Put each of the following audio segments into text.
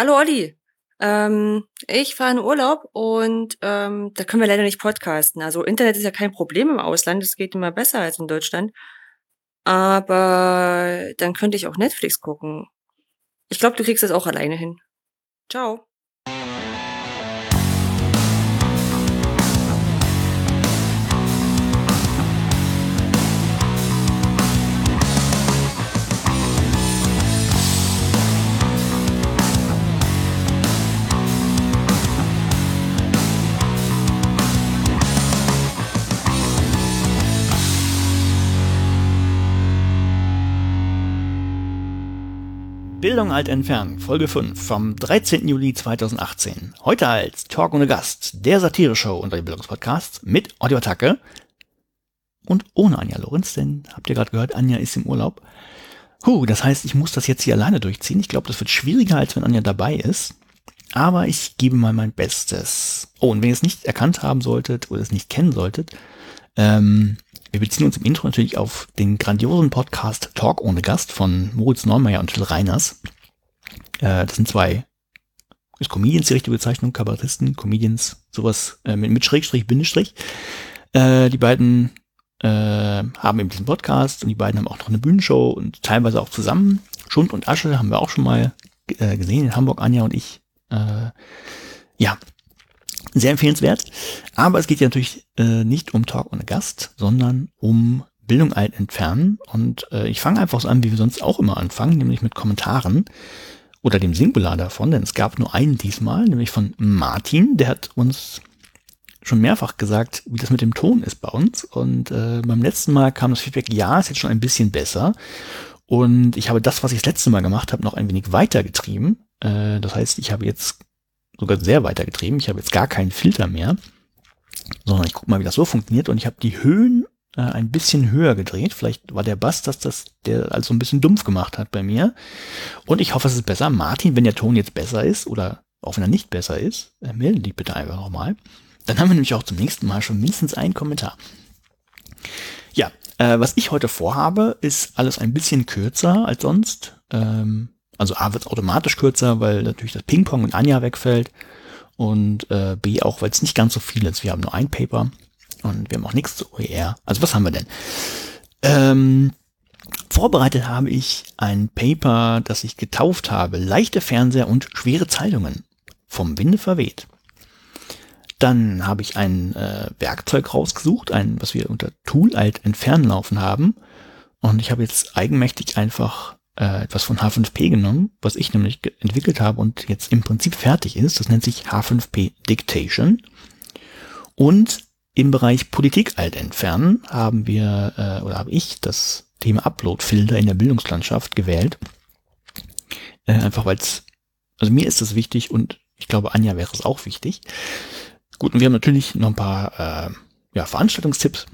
Hallo Olli. Ähm, ich fahre in Urlaub und ähm, da können wir leider nicht podcasten. Also Internet ist ja kein Problem im Ausland, es geht immer besser als in Deutschland. Aber dann könnte ich auch Netflix gucken. Ich glaube, du kriegst das auch alleine hin. Ciao. Bildung alt entfernen, Folge 5 vom 13. Juli 2018. Heute als Talk ohne Gast, der Satire-Show unter den Bildungspodcasts mit Oliver Tacke und ohne Anja Lorenz, denn habt ihr gerade gehört, Anja ist im Urlaub. Huh, das heißt, ich muss das jetzt hier alleine durchziehen. Ich glaube, das wird schwieriger, als wenn Anja dabei ist. Aber ich gebe mal mein Bestes. Oh, und wenn ihr es nicht erkannt haben solltet oder es nicht kennen solltet, ähm, wir beziehen uns im Intro natürlich auf den grandiosen Podcast Talk ohne Gast von Moritz Neumeier und Phil Reiners. Äh, das sind zwei, ist Comedians die richtige Bezeichnung, Kabarettisten, Comedians, sowas äh, mit, mit Schrägstrich, Bindestrich. Äh, die beiden haben eben diesen Podcast und die beiden haben auch noch eine Bühnenshow und teilweise auch zusammen. Schund und Asche haben wir auch schon mal gesehen in Hamburg, Anja und ich. Ja, sehr empfehlenswert. Aber es geht ja natürlich äh, nicht um Talk ohne Gast, sondern um Bildung alt entfernen. Und äh, ich fange einfach so an, wie wir sonst auch immer anfangen, nämlich mit Kommentaren oder dem Singular davon, denn es gab nur einen diesmal, nämlich von Martin, der hat uns schon mehrfach gesagt, wie das mit dem Ton ist bei uns. Und äh, beim letzten Mal kam das Feedback, ja, ist jetzt schon ein bisschen besser. Und ich habe das, was ich das letzte Mal gemacht habe, noch ein wenig weitergetrieben. Äh, das heißt, ich habe jetzt sogar sehr weitergetrieben. Ich habe jetzt gar keinen Filter mehr, sondern ich gucke mal, wie das so funktioniert. Und ich habe die Höhen äh, ein bisschen höher gedreht. Vielleicht war der Bass, dass das der also ein bisschen dumpf gemacht hat bei mir. Und ich hoffe, es ist besser. Martin, wenn der Ton jetzt besser ist oder auch wenn er nicht besser ist, äh, melde dich bitte einfach nochmal. Dann haben wir nämlich auch zum nächsten Mal schon mindestens einen Kommentar. Ja, äh, was ich heute vorhabe, ist alles ein bisschen kürzer als sonst. Ähm, also A wird automatisch kürzer, weil natürlich das Ping-Pong und Anja wegfällt. Und äh, B auch, weil es nicht ganz so viel ist. Wir haben nur ein Paper und wir haben auch nichts zu OER. Also was haben wir denn? Ähm, vorbereitet habe ich ein Paper, das ich getauft habe. Leichte Fernseher und schwere Zeitungen. Vom Winde verweht. Dann habe ich ein äh, Werkzeug rausgesucht, ein, was wir unter Tool Alt entfernen laufen haben. Und ich habe jetzt eigenmächtig einfach äh, etwas von H5P genommen, was ich nämlich entwickelt habe und jetzt im Prinzip fertig ist. Das nennt sich H5P Dictation. Und im Bereich Politik alt entfernen haben wir äh, oder habe ich das Thema Upload-Filter in der Bildungslandschaft gewählt. Äh, einfach weil es, also mir ist das wichtig und ich glaube Anja wäre es auch wichtig. Gut, und wir haben natürlich noch ein paar äh, ja, Veranstaltungstipps.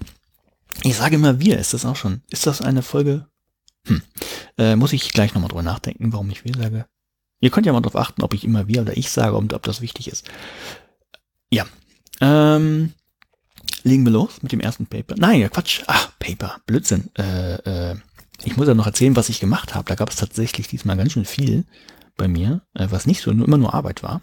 Ich sage immer wir, ist das auch schon. Ist das eine Folge hm. Äh, muss ich gleich nochmal drüber nachdenken, warum ich wir sage. Ihr könnt ja mal drauf achten, ob ich immer wir oder ich sage und ob das wichtig ist. Ja. Ähm, legen wir los mit dem ersten Paper. Nein, ja Quatsch. Ach, Paper. Blödsinn. Äh, äh, ich muss ja noch erzählen, was ich gemacht habe. Da gab es tatsächlich diesmal ganz schön viel bei mir, äh, was nicht so nur, immer nur Arbeit war.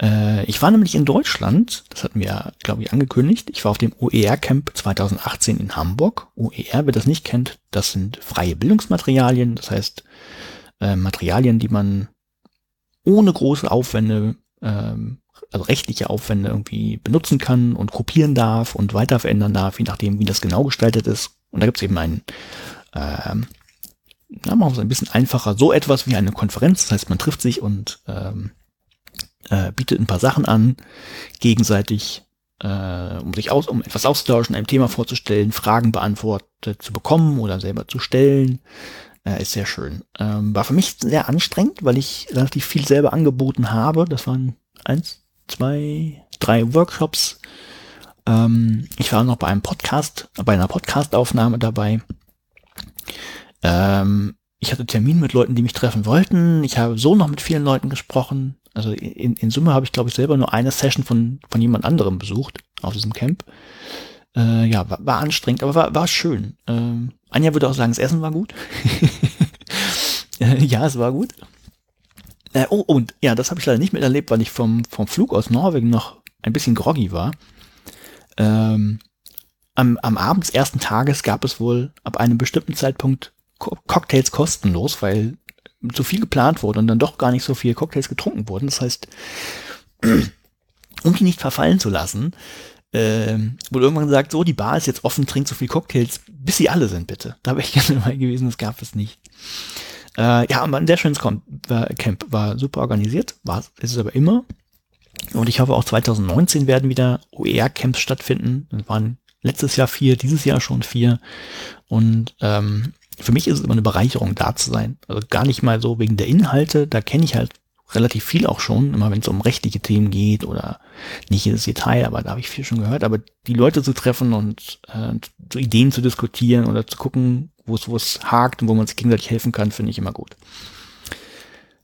Äh, ich war nämlich in Deutschland, das hatten wir, glaube ich, angekündigt. Ich war auf dem OER-Camp 2018 in Hamburg. OER, wer das nicht kennt, das sind freie Bildungsmaterialien, das heißt äh, Materialien, die man ohne große Aufwände, ähm, also rechtliche Aufwände irgendwie benutzen kann und kopieren darf und weiter verändern darf, je nachdem, wie das genau gestaltet ist. Und da gibt es eben einen, ähm, na, machen wir es ein bisschen einfacher, so etwas wie eine Konferenz. Das heißt, man trifft sich und ähm, äh, bietet ein paar Sachen an, gegenseitig, äh, um sich aus, um etwas auszutauschen, ein Thema vorzustellen, Fragen beantwortet zu bekommen oder selber zu stellen. Äh, ist sehr schön. Ähm, war für mich sehr anstrengend, weil ich relativ viel selber angeboten habe. Das waren eins, zwei, drei Workshops. Ähm, ich war noch bei einem Podcast, bei einer Podcastaufnahme dabei. Ähm, ich hatte Termin mit Leuten, die mich treffen wollten. Ich habe so noch mit vielen Leuten gesprochen. Also in, in Summe habe ich, glaube ich, selber nur eine Session von, von jemand anderem besucht auf diesem Camp. Äh, ja, war, war anstrengend, aber war, war schön. Ähm, Anja würde auch sagen, das Essen war gut. ja, es war gut. Äh, oh, und ja, das habe ich leider nicht miterlebt, weil ich vom, vom Flug aus Norwegen noch ein bisschen groggy war. Ähm, am, am Abend des ersten Tages gab es wohl ab einem bestimmten Zeitpunkt Co Cocktails kostenlos, weil zu viel geplant wurde und dann doch gar nicht so viel Cocktails getrunken wurden. Das heißt, um die nicht verfallen zu lassen, ähm, wurde irgendwann gesagt, so, die Bar ist jetzt offen, trinkt so viel Cocktails, bis sie alle sind, bitte. Da wäre ich gerne dabei gewesen, das gab es nicht. Äh, ja, aber ein sehr schönes Camp, war super organisiert, war, ist es aber immer. Und ich hoffe auch 2019 werden wieder OER-Camps stattfinden. Das waren letztes Jahr vier, dieses Jahr schon vier. Und ähm, für mich ist es immer eine Bereicherung, da zu sein. Also gar nicht mal so wegen der Inhalte, da kenne ich halt relativ viel auch schon, immer wenn es um rechtliche Themen geht oder nicht jedes Detail, aber da habe ich viel schon gehört. Aber die Leute zu treffen und äh, so Ideen zu diskutieren oder zu gucken, wo es wo es hakt und wo man sich gegenseitig helfen kann, finde ich immer gut.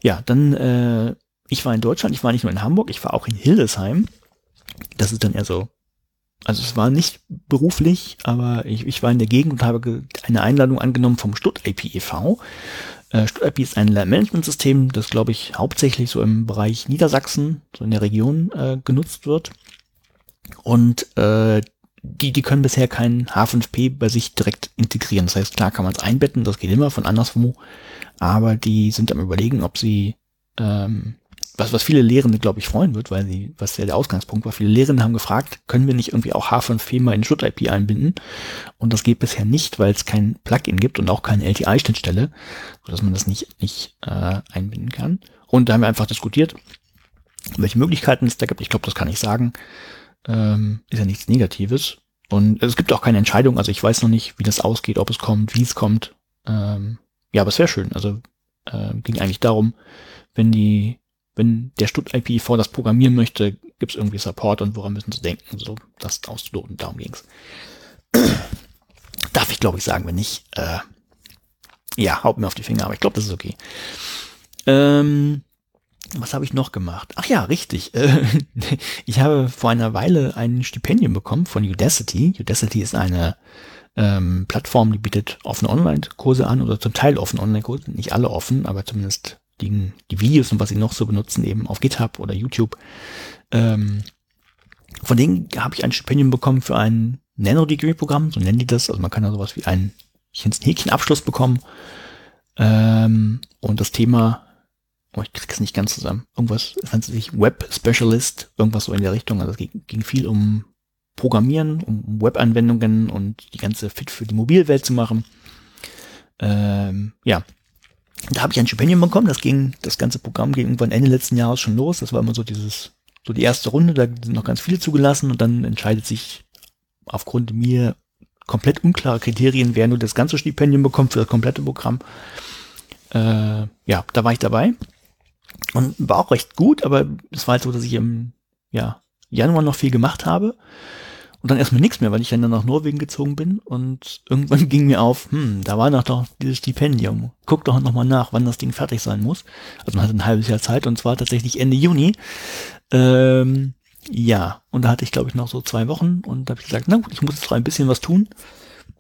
Ja, dann äh, ich war in Deutschland, ich war nicht nur in Hamburg, ich war auch in Hildesheim. Das ist dann eher so, also es war nicht beruflich, aber ich, ich war in der Gegend und habe eine Einladung angenommen vom Stutt IP e.V. Äh, StudIP ist ein Lernmanagementsystem, das glaube ich hauptsächlich so im Bereich Niedersachsen, so in der Region äh, genutzt wird. Und äh, die, die können bisher kein H5P bei sich direkt integrieren. Das heißt, klar kann man es einbetten, das geht immer von anderswo, aber die sind am überlegen, ob sie ähm, was, was viele Lehrende, glaube ich, freuen wird, weil sie, was ja der Ausgangspunkt war, viele Lehrende haben gefragt, können wir nicht irgendwie auch H5P mal in Schut-IP einbinden? Und das geht bisher nicht, weil es kein Plugin gibt und auch keine LTI-Schnittstelle, sodass man das nicht, nicht äh, einbinden kann. Und da haben wir einfach diskutiert, welche Möglichkeiten es da gibt. Ich glaube, das kann ich sagen. Ähm, ist ja nichts Negatives. Und es gibt auch keine Entscheidung, also ich weiß noch nicht, wie das ausgeht, ob es kommt, wie es kommt. Ähm, ja, aber es wäre schön. Also äh, ging eigentlich darum, wenn die wenn der Stutt IPv das programmieren möchte, gibt es irgendwie Support und woran müssen sie denken, so das auszuloten, darum ging's. Darf ich glaube ich sagen, wenn nicht, äh, ja, haut mir auf die Finger, aber ich glaube, das ist okay. Ähm, was habe ich noch gemacht? Ach ja, richtig. Äh, ich habe vor einer Weile ein Stipendium bekommen von Udacity. Udacity ist eine ähm, Plattform, die bietet offene Online-Kurse an oder zum Teil offene Online-Kurse, nicht alle offen, aber zumindest die, die Videos und was sie noch so benutzen, eben auf GitHub oder YouTube. Ähm, von denen habe ich ein Stipendium bekommen für ein Nano-Degree-Programm, so nennen die das. Also man kann da sowas wie einen Häkchenabschluss bekommen. Ähm, und das Thema, oh, ich krieg's nicht ganz zusammen, irgendwas, es nennt sich Web Specialist, irgendwas so in der Richtung. Also es ging, ging viel um Programmieren, um Web-Anwendungen und die ganze Fit für die Mobilwelt zu machen. Ähm, ja, da habe ich ein Stipendium bekommen, das ging, das ganze Programm ging irgendwann Ende letzten Jahres schon los. Das war immer so dieses, so die erste Runde, da sind noch ganz viele zugelassen und dann entscheidet sich aufgrund mir komplett unklare Kriterien, wer nur das ganze Stipendium bekommt für das komplette Programm. Äh, ja, da war ich dabei. Und war auch recht gut, aber es war halt so, dass ich im ja, Januar noch viel gemacht habe. Und dann erstmal nichts mehr, weil ich dann nach Norwegen gezogen bin und irgendwann ging mir auf, hm, da war noch doch dieses Stipendium. Guck doch nochmal nach, wann das Ding fertig sein muss. Also man hatte ein halbes Jahr Zeit und zwar tatsächlich Ende Juni. Ähm, ja, und da hatte ich glaube ich noch so zwei Wochen und da habe ich gesagt, na gut, ich muss jetzt ein bisschen was tun,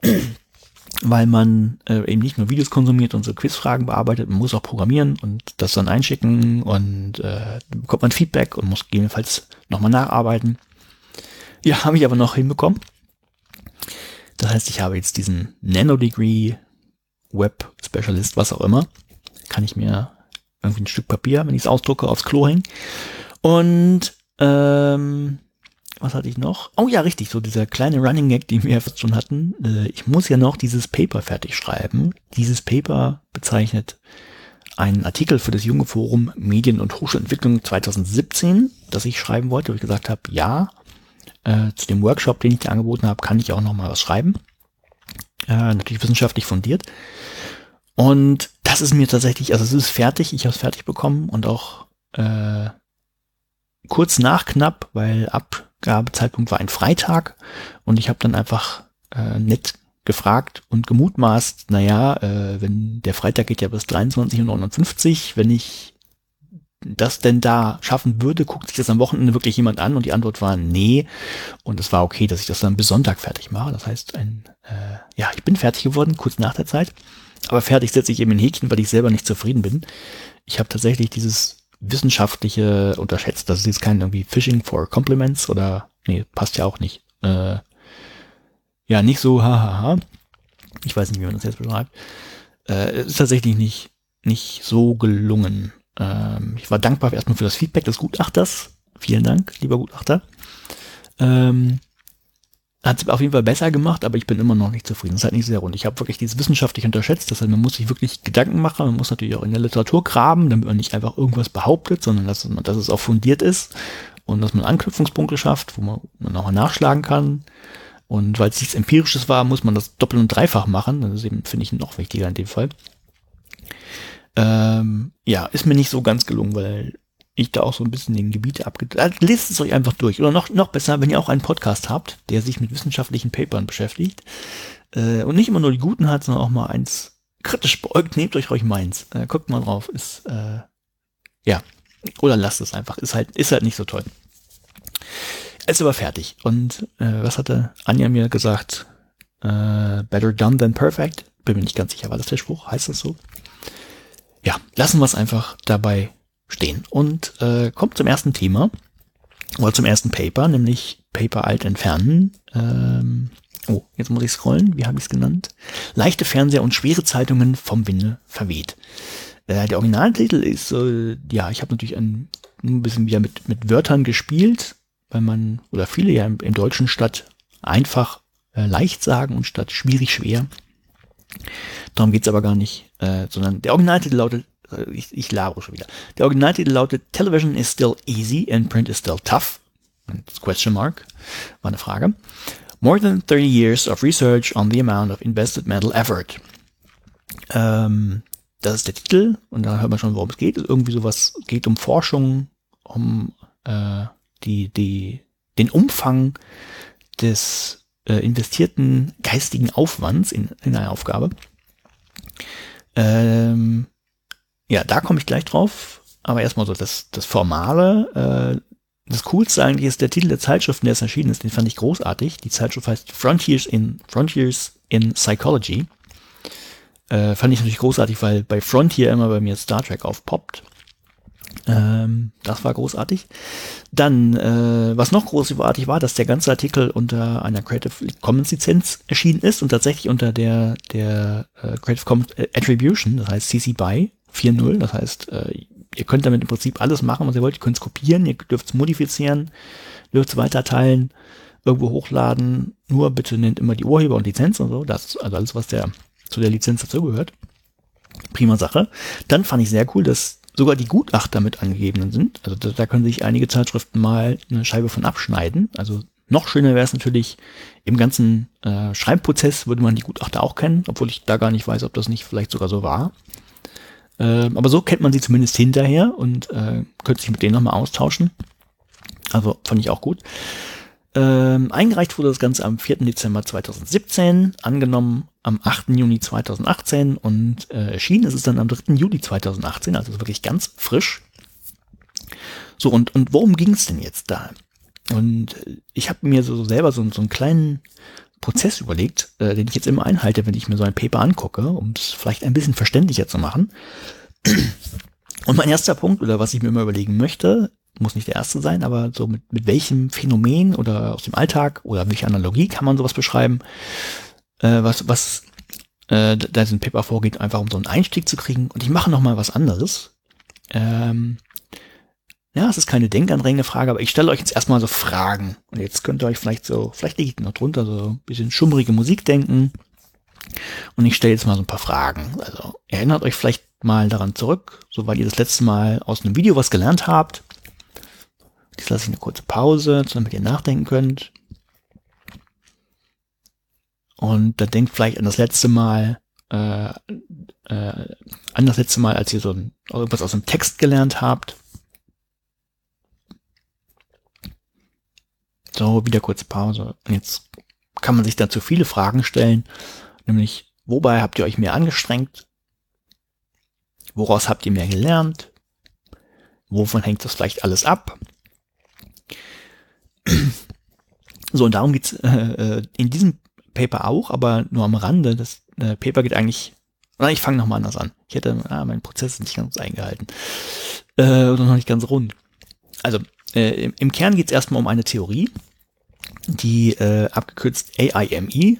weil man äh, eben nicht nur Videos konsumiert und so Quizfragen bearbeitet, man muss auch programmieren und das dann einschicken und äh, bekommt man Feedback und muss gegebenenfalls nochmal nacharbeiten. Ja, habe ich aber noch hinbekommen. Das heißt, ich habe jetzt diesen Nanodegree Web Specialist, was auch immer. Kann ich mir irgendwie ein Stück Papier, wenn ich es ausdrucke, aufs Klo hängen. Und ähm, was hatte ich noch? Oh ja, richtig, so dieser kleine Running Gag, den wir schon hatten. Äh, ich muss ja noch dieses Paper fertig schreiben. Dieses Paper bezeichnet einen Artikel für das junge Forum Medien- und Hochschulentwicklung 2017, das ich schreiben wollte, wo ich gesagt habe, ja, äh, zu dem Workshop, den ich dir angeboten habe, kann ich auch noch mal was schreiben. Äh, natürlich wissenschaftlich fundiert. Und das ist mir tatsächlich, also es ist fertig, ich habe es fertig bekommen und auch äh, kurz nach knapp, weil Abgabezeitpunkt war ein Freitag und ich habe dann einfach äh, nett gefragt und gemutmaßt, naja, äh, wenn der Freitag geht ja bis 23.59 Uhr, wenn ich das denn da schaffen würde, guckt sich das am Wochenende wirklich jemand an und die Antwort war nee. Und es war okay, dass ich das dann bis Sonntag fertig mache. Das heißt, ein, äh, ja, ich bin fertig geworden, kurz nach der Zeit. Aber fertig setze ich eben ein Häkchen, weil ich selber nicht zufrieden bin. ich habe tatsächlich dieses wissenschaftliche unterschätzt. Das ist jetzt kein irgendwie Fishing for Compliments oder, nee, passt ja auch nicht. Äh, ja, nicht so, hahaha. Ich weiß nicht, wie man das jetzt beschreibt. Äh, ist tatsächlich nicht, nicht so gelungen. Ähm, ich war dankbar erstmal für das Feedback des Gutachters. Vielen Dank, lieber Gutachter. Ähm, hat es auf jeden Fall besser gemacht, aber ich bin immer noch nicht zufrieden. Das ist halt nicht sehr rund. Ich habe wirklich dieses wissenschaftlich unterschätzt. Das heißt, man muss sich wirklich Gedanken machen. Man muss natürlich auch in der Literatur graben, damit man nicht einfach irgendwas behauptet, sondern dass, dass es auch fundiert ist und dass man Anknüpfungspunkte schafft, wo man, man auch nachschlagen kann. Und weil es nichts Empirisches war, muss man das doppelt und dreifach machen. Das ist eben, finde ich, noch wichtiger in dem Fall. Ähm, ja, ist mir nicht so ganz gelungen, weil ich da auch so ein bisschen den Gebiete abge... Also lest es euch einfach durch. Oder noch, noch besser, wenn ihr auch einen Podcast habt, der sich mit wissenschaftlichen Papern beschäftigt äh, und nicht immer nur die guten hat, sondern auch mal eins kritisch beäugt, nehmt euch euch meins. Äh, guckt mal drauf. Ist, äh, ja. Oder lasst es einfach. Ist halt, ist halt nicht so toll. Ist aber fertig. Und äh, was hatte Anja mir gesagt? Äh, better done than perfect. Bin mir nicht ganz sicher, war das der Spruch? Heißt das so? Ja, lassen wir es einfach dabei stehen. Und äh, kommt zum ersten Thema, oder zum ersten Paper, nämlich Paper alt entfernen. Ähm, oh, jetzt muss ich scrollen, wie habe ich es genannt? Leichte Fernseher und schwere Zeitungen vom Winde verweht. Äh, der Originaltitel ist, äh, ja, ich habe natürlich ein, ein bisschen wieder mit, mit Wörtern gespielt, weil man, oder viele ja im, im Deutschen statt einfach äh, leicht sagen und statt schwierig schwer. Darum geht's aber gar nicht, äh, sondern der Originaltitel lautet ich, ich labere schon wieder. Der Originaltitel lautet Television is still easy and print is still tough. Question mark. War eine Frage. More than 30 years of research on the amount of invested mental effort. Ähm, das ist der Titel und da hört man schon, worum es geht. Irgendwie sowas geht um Forschung, um äh, die, die, den Umfang des äh, investierten geistigen Aufwands in, in eine Aufgabe. Ähm, ja, da komme ich gleich drauf. Aber erstmal so das, das Formale. Äh, das Coolste eigentlich ist der Titel der Zeitschrift, der es erschienen ist. Den fand ich großartig. Die Zeitschrift heißt Frontiers in, Frontiers in Psychology. Äh, fand ich natürlich großartig, weil bei Frontier immer bei mir Star Trek aufpoppt. Ähm, das war großartig. Dann, äh, was noch großartig war, dass der ganze Artikel unter einer Creative Commons Lizenz erschienen ist und tatsächlich unter der, der äh, Creative Commons Attribution, das heißt CC BY, 4.0. Das heißt, äh, ihr könnt damit im Prinzip alles machen, was ihr wollt. Ihr könnt es kopieren, ihr dürft es modifizieren, dürft es weiterteilen, irgendwo hochladen. Nur bitte nennt immer die Urheber und Lizenz und so. Das ist also alles, was der zu der Lizenz dazugehört. Prima Sache. Dann fand ich sehr cool, dass sogar die Gutachter mit angegeben sind. Also da, da können sich einige Zeitschriften mal eine Scheibe von abschneiden. Also noch schöner wäre es natürlich, im ganzen äh, Schreibprozess würde man die Gutachter auch kennen, obwohl ich da gar nicht weiß, ob das nicht vielleicht sogar so war. Ähm, aber so kennt man sie zumindest hinterher und äh, könnte sich mit denen nochmal austauschen. Also fand ich auch gut. Ähm, eingereicht wurde das Ganze am 4. Dezember 2017, angenommen am 8. Juni 2018 und äh, erschienen ist es dann am 3. Juli 2018, also wirklich ganz frisch. So, und, und worum ging es denn jetzt da? Und ich habe mir so selber so, so einen kleinen Prozess überlegt, äh, den ich jetzt immer einhalte, wenn ich mir so ein Paper angucke, um es vielleicht ein bisschen verständlicher zu machen. Und mein erster Punkt, oder was ich mir immer überlegen möchte, muss nicht der erste sein, aber so mit, mit welchem Phänomen oder aus dem Alltag oder welche Analogie kann man sowas beschreiben, äh, was, was äh, da ein Paper vorgeht, einfach um so einen Einstieg zu kriegen. Und ich mache noch mal was anderes. Ähm, ja, es ist keine Denkanregende-Frage, aber ich stelle euch jetzt erstmal so Fragen. Und jetzt könnt ihr euch vielleicht so, vielleicht liegt noch drunter, so ein bisschen schummrige Musik denken. Und ich stelle jetzt mal so ein paar Fragen. Also erinnert euch vielleicht mal daran zurück, so weil ihr das letzte Mal aus einem Video was gelernt habt. Jetzt lasse ich eine kurze Pause, damit ihr nachdenken könnt. Und dann denkt vielleicht an das letzte Mal, äh, äh, an das letzte Mal, als ihr so ein, irgendwas aus dem Text gelernt habt. So, wieder kurz Pause. Und jetzt kann man sich dazu viele Fragen stellen, nämlich, wobei habt ihr euch mehr angestrengt? Woraus habt ihr mehr gelernt? Wovon hängt das vielleicht alles ab? So, und darum geht's äh, äh, in diesem Paper auch, aber nur am Rande. Das äh, Paper geht eigentlich Oder ich fange nochmal anders an. Ich hätte, ah, mein Prozess ist nicht ganz eingehalten. Äh, oder noch nicht ganz rund. Also, äh, im, im Kern geht es erstmal um eine Theorie, die äh, abgekürzt AIME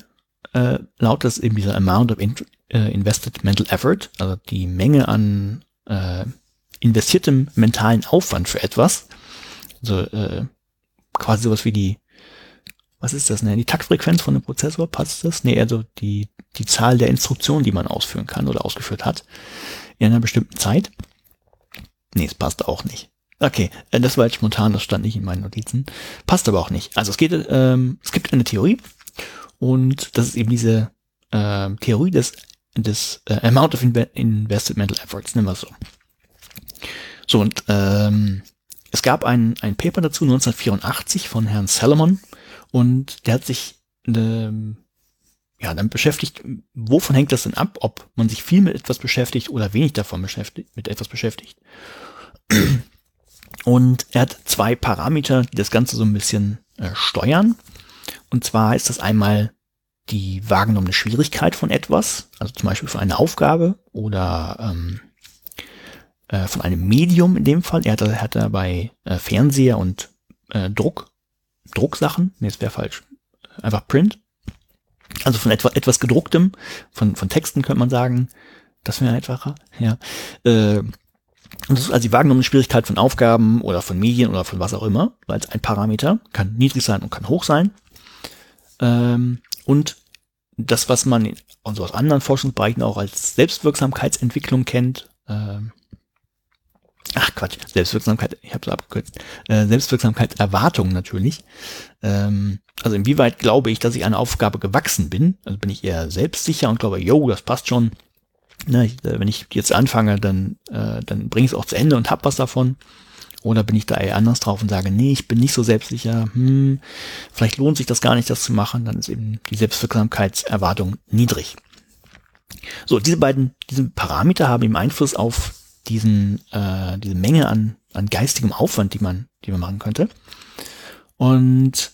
äh, lautet eben dieser Amount of in, äh, Invested Mental Effort, also die Menge an äh, investiertem mentalen Aufwand für etwas. Also äh, quasi sowas wie die, was ist das, ne? Die Taktfrequenz von einem Prozessor, passt das? Nee, also die, die Zahl der Instruktionen, die man ausführen kann oder ausgeführt hat in einer bestimmten Zeit. Nee, es passt auch nicht. Okay, äh, das war jetzt spontan, das stand nicht in meinen Notizen. Passt aber auch nicht. Also es geht, ähm, es gibt eine Theorie und das ist eben diese äh, Theorie des, des äh, Amount of Invested Mental Efforts, nennen wir es so. So, und ähm, es gab ein, ein Paper dazu 1984 von Herrn Salomon und der hat sich ähm, ja, dann beschäftigt, wovon hängt das denn ab, ob man sich viel mit etwas beschäftigt oder wenig davon beschäftigt, mit etwas beschäftigt. Und er hat zwei Parameter, die das Ganze so ein bisschen äh, steuern. Und zwar ist das einmal die wahrgenommene Schwierigkeit von etwas, also zum Beispiel für eine Aufgabe oder ähm, äh, von einem Medium in dem Fall. Er hat, er hat da bei äh, Fernseher und äh, Druck, Drucksachen, nee, das wäre falsch, einfach Print. Also von etwa, etwas gedrucktem, von, von Texten könnte man sagen, das wäre einfacher, ja. Äh, das ist also die wahrgenommene Schwierigkeit von Aufgaben oder von Medien oder von was auch immer, weil es ein Parameter kann niedrig sein und kann hoch sein. Ähm, und das, was man in, also aus anderen Forschungsbereichen auch als Selbstwirksamkeitsentwicklung kennt, ähm, ach Quatsch, Selbstwirksamkeit, ich habe so abgekürzt, äh, Selbstwirksamkeitserwartung natürlich. Ähm, also inwieweit glaube ich, dass ich einer Aufgabe gewachsen bin, also bin ich eher selbstsicher und glaube, yo, das passt schon, ne, ich, äh, wenn ich jetzt anfange, dann, äh, dann bringe ich es auch zu Ende und hab was davon. Oder bin ich da eher anders drauf und sage, nee, ich bin nicht so selbstsicher, hm, vielleicht lohnt sich das gar nicht, das zu machen, dann ist eben die Selbstwirksamkeitserwartung niedrig. So, diese beiden, diese Parameter haben eben Einfluss auf diesen, äh, diese Menge an, an geistigem Aufwand, die man, die man machen könnte. Und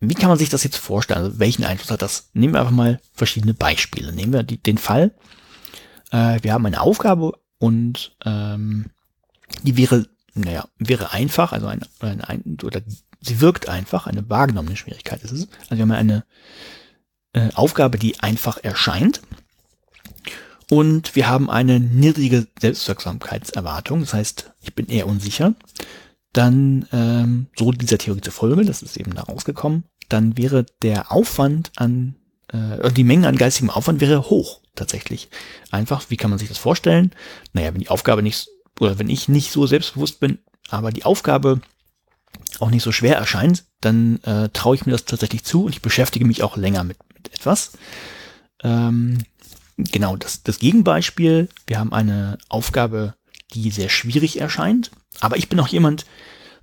wie kann man sich das jetzt vorstellen? Also welchen Einfluss hat das? Nehmen wir einfach mal verschiedene Beispiele. Nehmen wir die, den Fall, äh, wir haben eine Aufgabe und ähm, die wäre, naja, wäre einfach, also ein, ein, ein oder sie wirkt einfach, eine wahrgenommene Schwierigkeit ist es. Also wir haben eine äh, Aufgabe, die einfach erscheint. Und wir haben eine niedrige Selbstwirksamkeitserwartung, das heißt, ich bin eher unsicher. Dann, ähm, so dieser Theorie zufolge, das ist eben da rausgekommen, dann wäre der Aufwand an, äh, die Menge an geistigem Aufwand wäre hoch tatsächlich. Einfach, wie kann man sich das vorstellen? Naja, wenn die Aufgabe nicht, oder wenn ich nicht so selbstbewusst bin, aber die Aufgabe auch nicht so schwer erscheint, dann äh, traue ich mir das tatsächlich zu und ich beschäftige mich auch länger mit, mit etwas. Ähm, genau, das, das Gegenbeispiel, wir haben eine Aufgabe, die sehr schwierig erscheint, aber ich bin auch jemand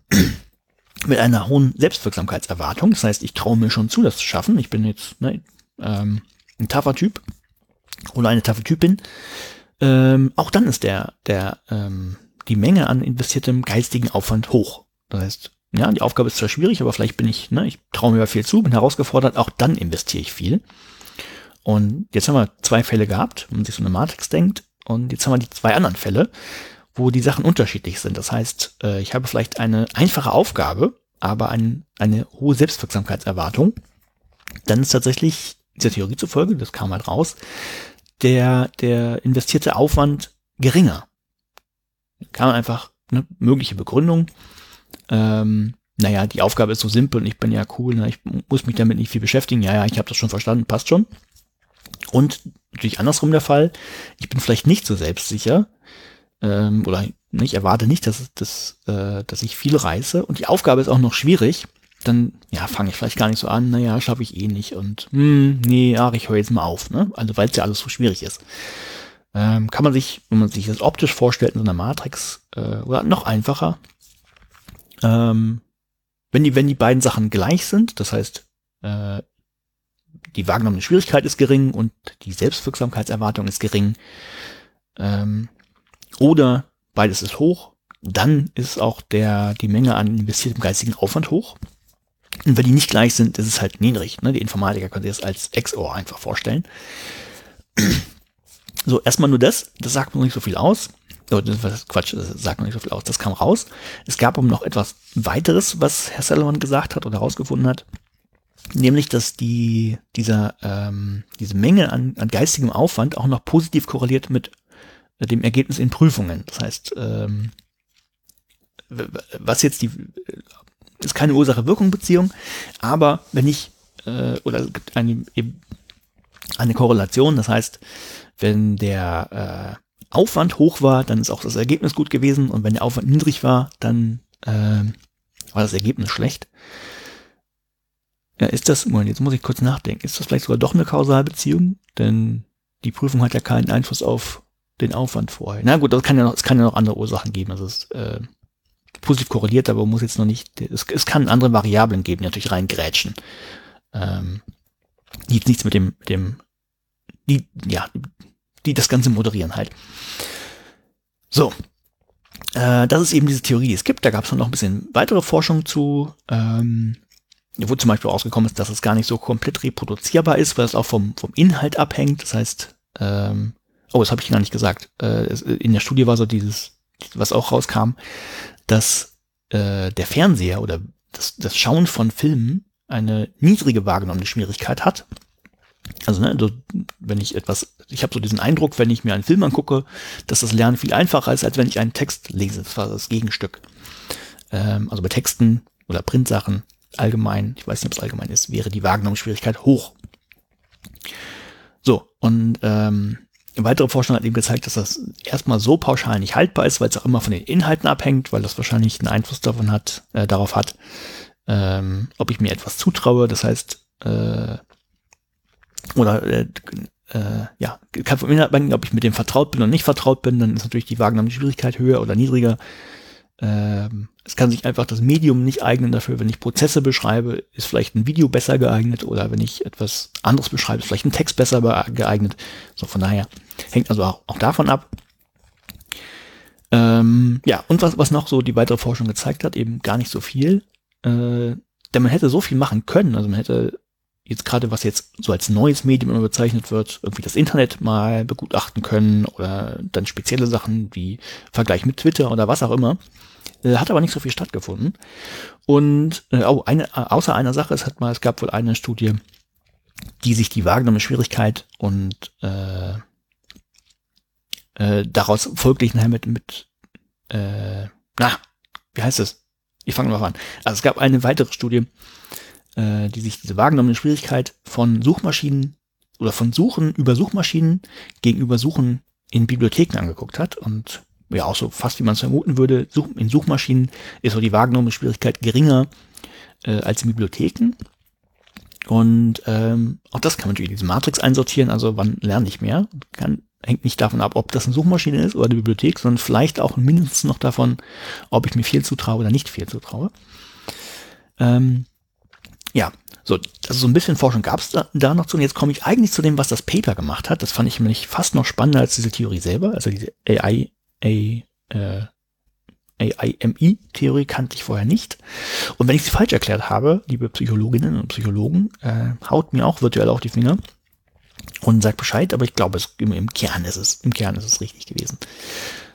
mit einer hohen Selbstwirksamkeitserwartung. Das heißt, ich traue mir schon zu, das zu schaffen. Ich bin jetzt ne, ähm, ein taffer Typ oder eine Tafeltypin, ähm, auch dann ist der, der, ähm, die Menge an investiertem geistigen Aufwand hoch. Das heißt, ja, die Aufgabe ist zwar schwierig, aber vielleicht bin ich, ne, ich traue mir viel zu, bin herausgefordert, auch dann investiere ich viel. Und jetzt haben wir zwei Fälle gehabt, wenn man sich so eine Matrix denkt, und jetzt haben wir die zwei anderen Fälle, wo die Sachen unterschiedlich sind. Das heißt, äh, ich habe vielleicht eine einfache Aufgabe, aber ein, eine hohe Selbstwirksamkeitserwartung. Dann ist tatsächlich dieser Theorie zufolge, das kam halt raus, der, der investierte Aufwand geringer. Kann einfach, ne, mögliche Begründung. Ähm, naja, die Aufgabe ist so simpel und ich bin ja cool, ne, ich muss mich damit nicht viel beschäftigen. Ja, ja, ich habe das schon verstanden, passt schon. Und natürlich andersrum der Fall, ich bin vielleicht nicht so selbstsicher ähm, oder ich erwarte nicht, dass, dass, äh, dass ich viel reiße und die Aufgabe ist auch noch schwierig dann ja, fange ich vielleicht gar nicht so an, naja, schaffe ich eh nicht und hm, nee, ach, ich höre jetzt mal auf, ne? Also weil es ja alles so schwierig ist. Ähm, kann man sich, wenn man sich das optisch vorstellt in so einer Matrix, äh, oder noch einfacher, ähm, wenn die, wenn die beiden Sachen gleich sind, das heißt, äh, die wahrgenommene Schwierigkeit ist gering und die Selbstwirksamkeitserwartung ist gering, ähm, oder beides ist hoch, dann ist auch der, die Menge an investiertem geistigen Aufwand hoch. Und wenn die nicht gleich sind, ist es halt niedrig. Ne? Die Informatiker können sich das als XOR einfach vorstellen. So, erstmal nur das, das sagt noch nicht so viel aus. Oh, Quatsch, das sagt noch nicht so viel aus. Das kam raus. Es gab um noch etwas weiteres, was Herr Salomon gesagt hat oder herausgefunden hat. Nämlich, dass die, dieser, ähm, diese Menge an, an geistigem Aufwand auch noch positiv korreliert mit dem Ergebnis in Prüfungen. Das heißt, ähm, was jetzt die, ist keine Ursache-Wirkung-Beziehung, aber wenn ich, äh, oder es gibt eine, eine Korrelation, das heißt, wenn der äh, Aufwand hoch war, dann ist auch das Ergebnis gut gewesen und wenn der Aufwand niedrig war, dann äh, war das Ergebnis schlecht. Ja, ist das, Moment, jetzt muss ich kurz nachdenken, ist das vielleicht sogar doch eine Kausalbeziehung? Denn die Prüfung hat ja keinen Einfluss auf den Aufwand vorher. Na gut, das kann ja noch, es kann ja noch andere Ursachen geben. Also es äh, positiv korreliert, aber muss jetzt noch nicht, es, es kann andere Variablen geben, die natürlich reingrätschen. Ähm, die jetzt nichts mit dem, dem, die, ja, die das Ganze moderieren halt. So. Äh, das ist eben diese Theorie, die es gibt. Da gab es noch ein bisschen weitere Forschung zu, ähm, wo zum Beispiel rausgekommen ist, dass es gar nicht so komplett reproduzierbar ist, weil es auch vom, vom Inhalt abhängt. Das heißt, ähm, oh, das habe ich gar nicht gesagt. Äh, in der Studie war so dieses, was auch rauskam, dass äh, der Fernseher oder das, das Schauen von Filmen eine niedrige wahrgenommene Schwierigkeit hat. Also, ne, so, wenn ich etwas, ich habe so diesen Eindruck, wenn ich mir einen Film angucke, dass das Lernen viel einfacher ist, als wenn ich einen Text lese. Das war das Gegenstück. Ähm, also bei Texten oder Printsachen allgemein, ich weiß nicht, ob es allgemein ist, wäre die Wahrnehmungsschwierigkeit hoch. So, und ähm, weitere Forschung hat eben gezeigt, dass das erstmal so pauschal nicht haltbar ist, weil es auch immer von den Inhalten abhängt, weil das wahrscheinlich einen Einfluss davon hat, äh, darauf hat, ähm, ob ich mir etwas zutraue. Das heißt, äh, oder äh, äh, ja, kann vom Inhalt abhängen, ob ich mit dem vertraut bin oder nicht vertraut bin, dann ist natürlich die wahrgenommene Schwierigkeit höher oder niedriger. Ähm, es kann sich einfach das Medium nicht eignen dafür. Wenn ich Prozesse beschreibe, ist vielleicht ein Video besser geeignet oder wenn ich etwas anderes beschreibe, ist vielleicht ein Text besser geeignet. So von daher hängt also auch, auch davon ab. Ähm, ja, und was, was noch so die weitere Forschung gezeigt hat, eben gar nicht so viel. Äh, denn man hätte so viel machen können. Also man hätte jetzt gerade, was jetzt so als neues Medium immer bezeichnet wird, irgendwie das Internet mal begutachten können oder dann spezielle Sachen wie Vergleich mit Twitter oder was auch immer. Äh, hat aber nicht so viel stattgefunden. Und äh, oh, eine, äh, außer einer Sache, es hat mal, es gab wohl eine Studie, die sich die wahrgenommene Schwierigkeit und äh, äh, daraus folglich nachher mit, mit äh, na, wie heißt es? Ich fange mal an. Also es gab eine weitere Studie, äh, die sich diese wahrgenommene Schwierigkeit von Suchmaschinen oder von Suchen über Suchmaschinen gegenüber Suchen in Bibliotheken angeguckt hat und ja auch so fast wie man es vermuten würde, Such, in Suchmaschinen ist so die wahrgenommene Schwierigkeit geringer äh, als in Bibliotheken. Und ähm, auch das kann man natürlich in diese Matrix einsortieren, also wann lerne ich mehr? Kann, hängt nicht davon ab, ob das eine Suchmaschine ist oder eine Bibliothek, sondern vielleicht auch mindestens noch davon, ob ich mir viel zutraue oder nicht viel zutraue. Ähm, ja, so, also so ein bisschen Forschung gab es da, da, noch zu. Und jetzt komme ich eigentlich zu dem, was das Paper gemacht hat. Das fand ich nämlich fast noch spannender als diese Theorie selber, also diese AI A, äh, AIMI-Theorie kannte ich vorher nicht. Und wenn ich sie falsch erklärt habe, liebe Psychologinnen und Psychologen, äh, haut mir auch virtuell auf die Finger und sagt Bescheid, aber ich glaube, es, im, im, Kern ist es, im Kern ist es richtig gewesen.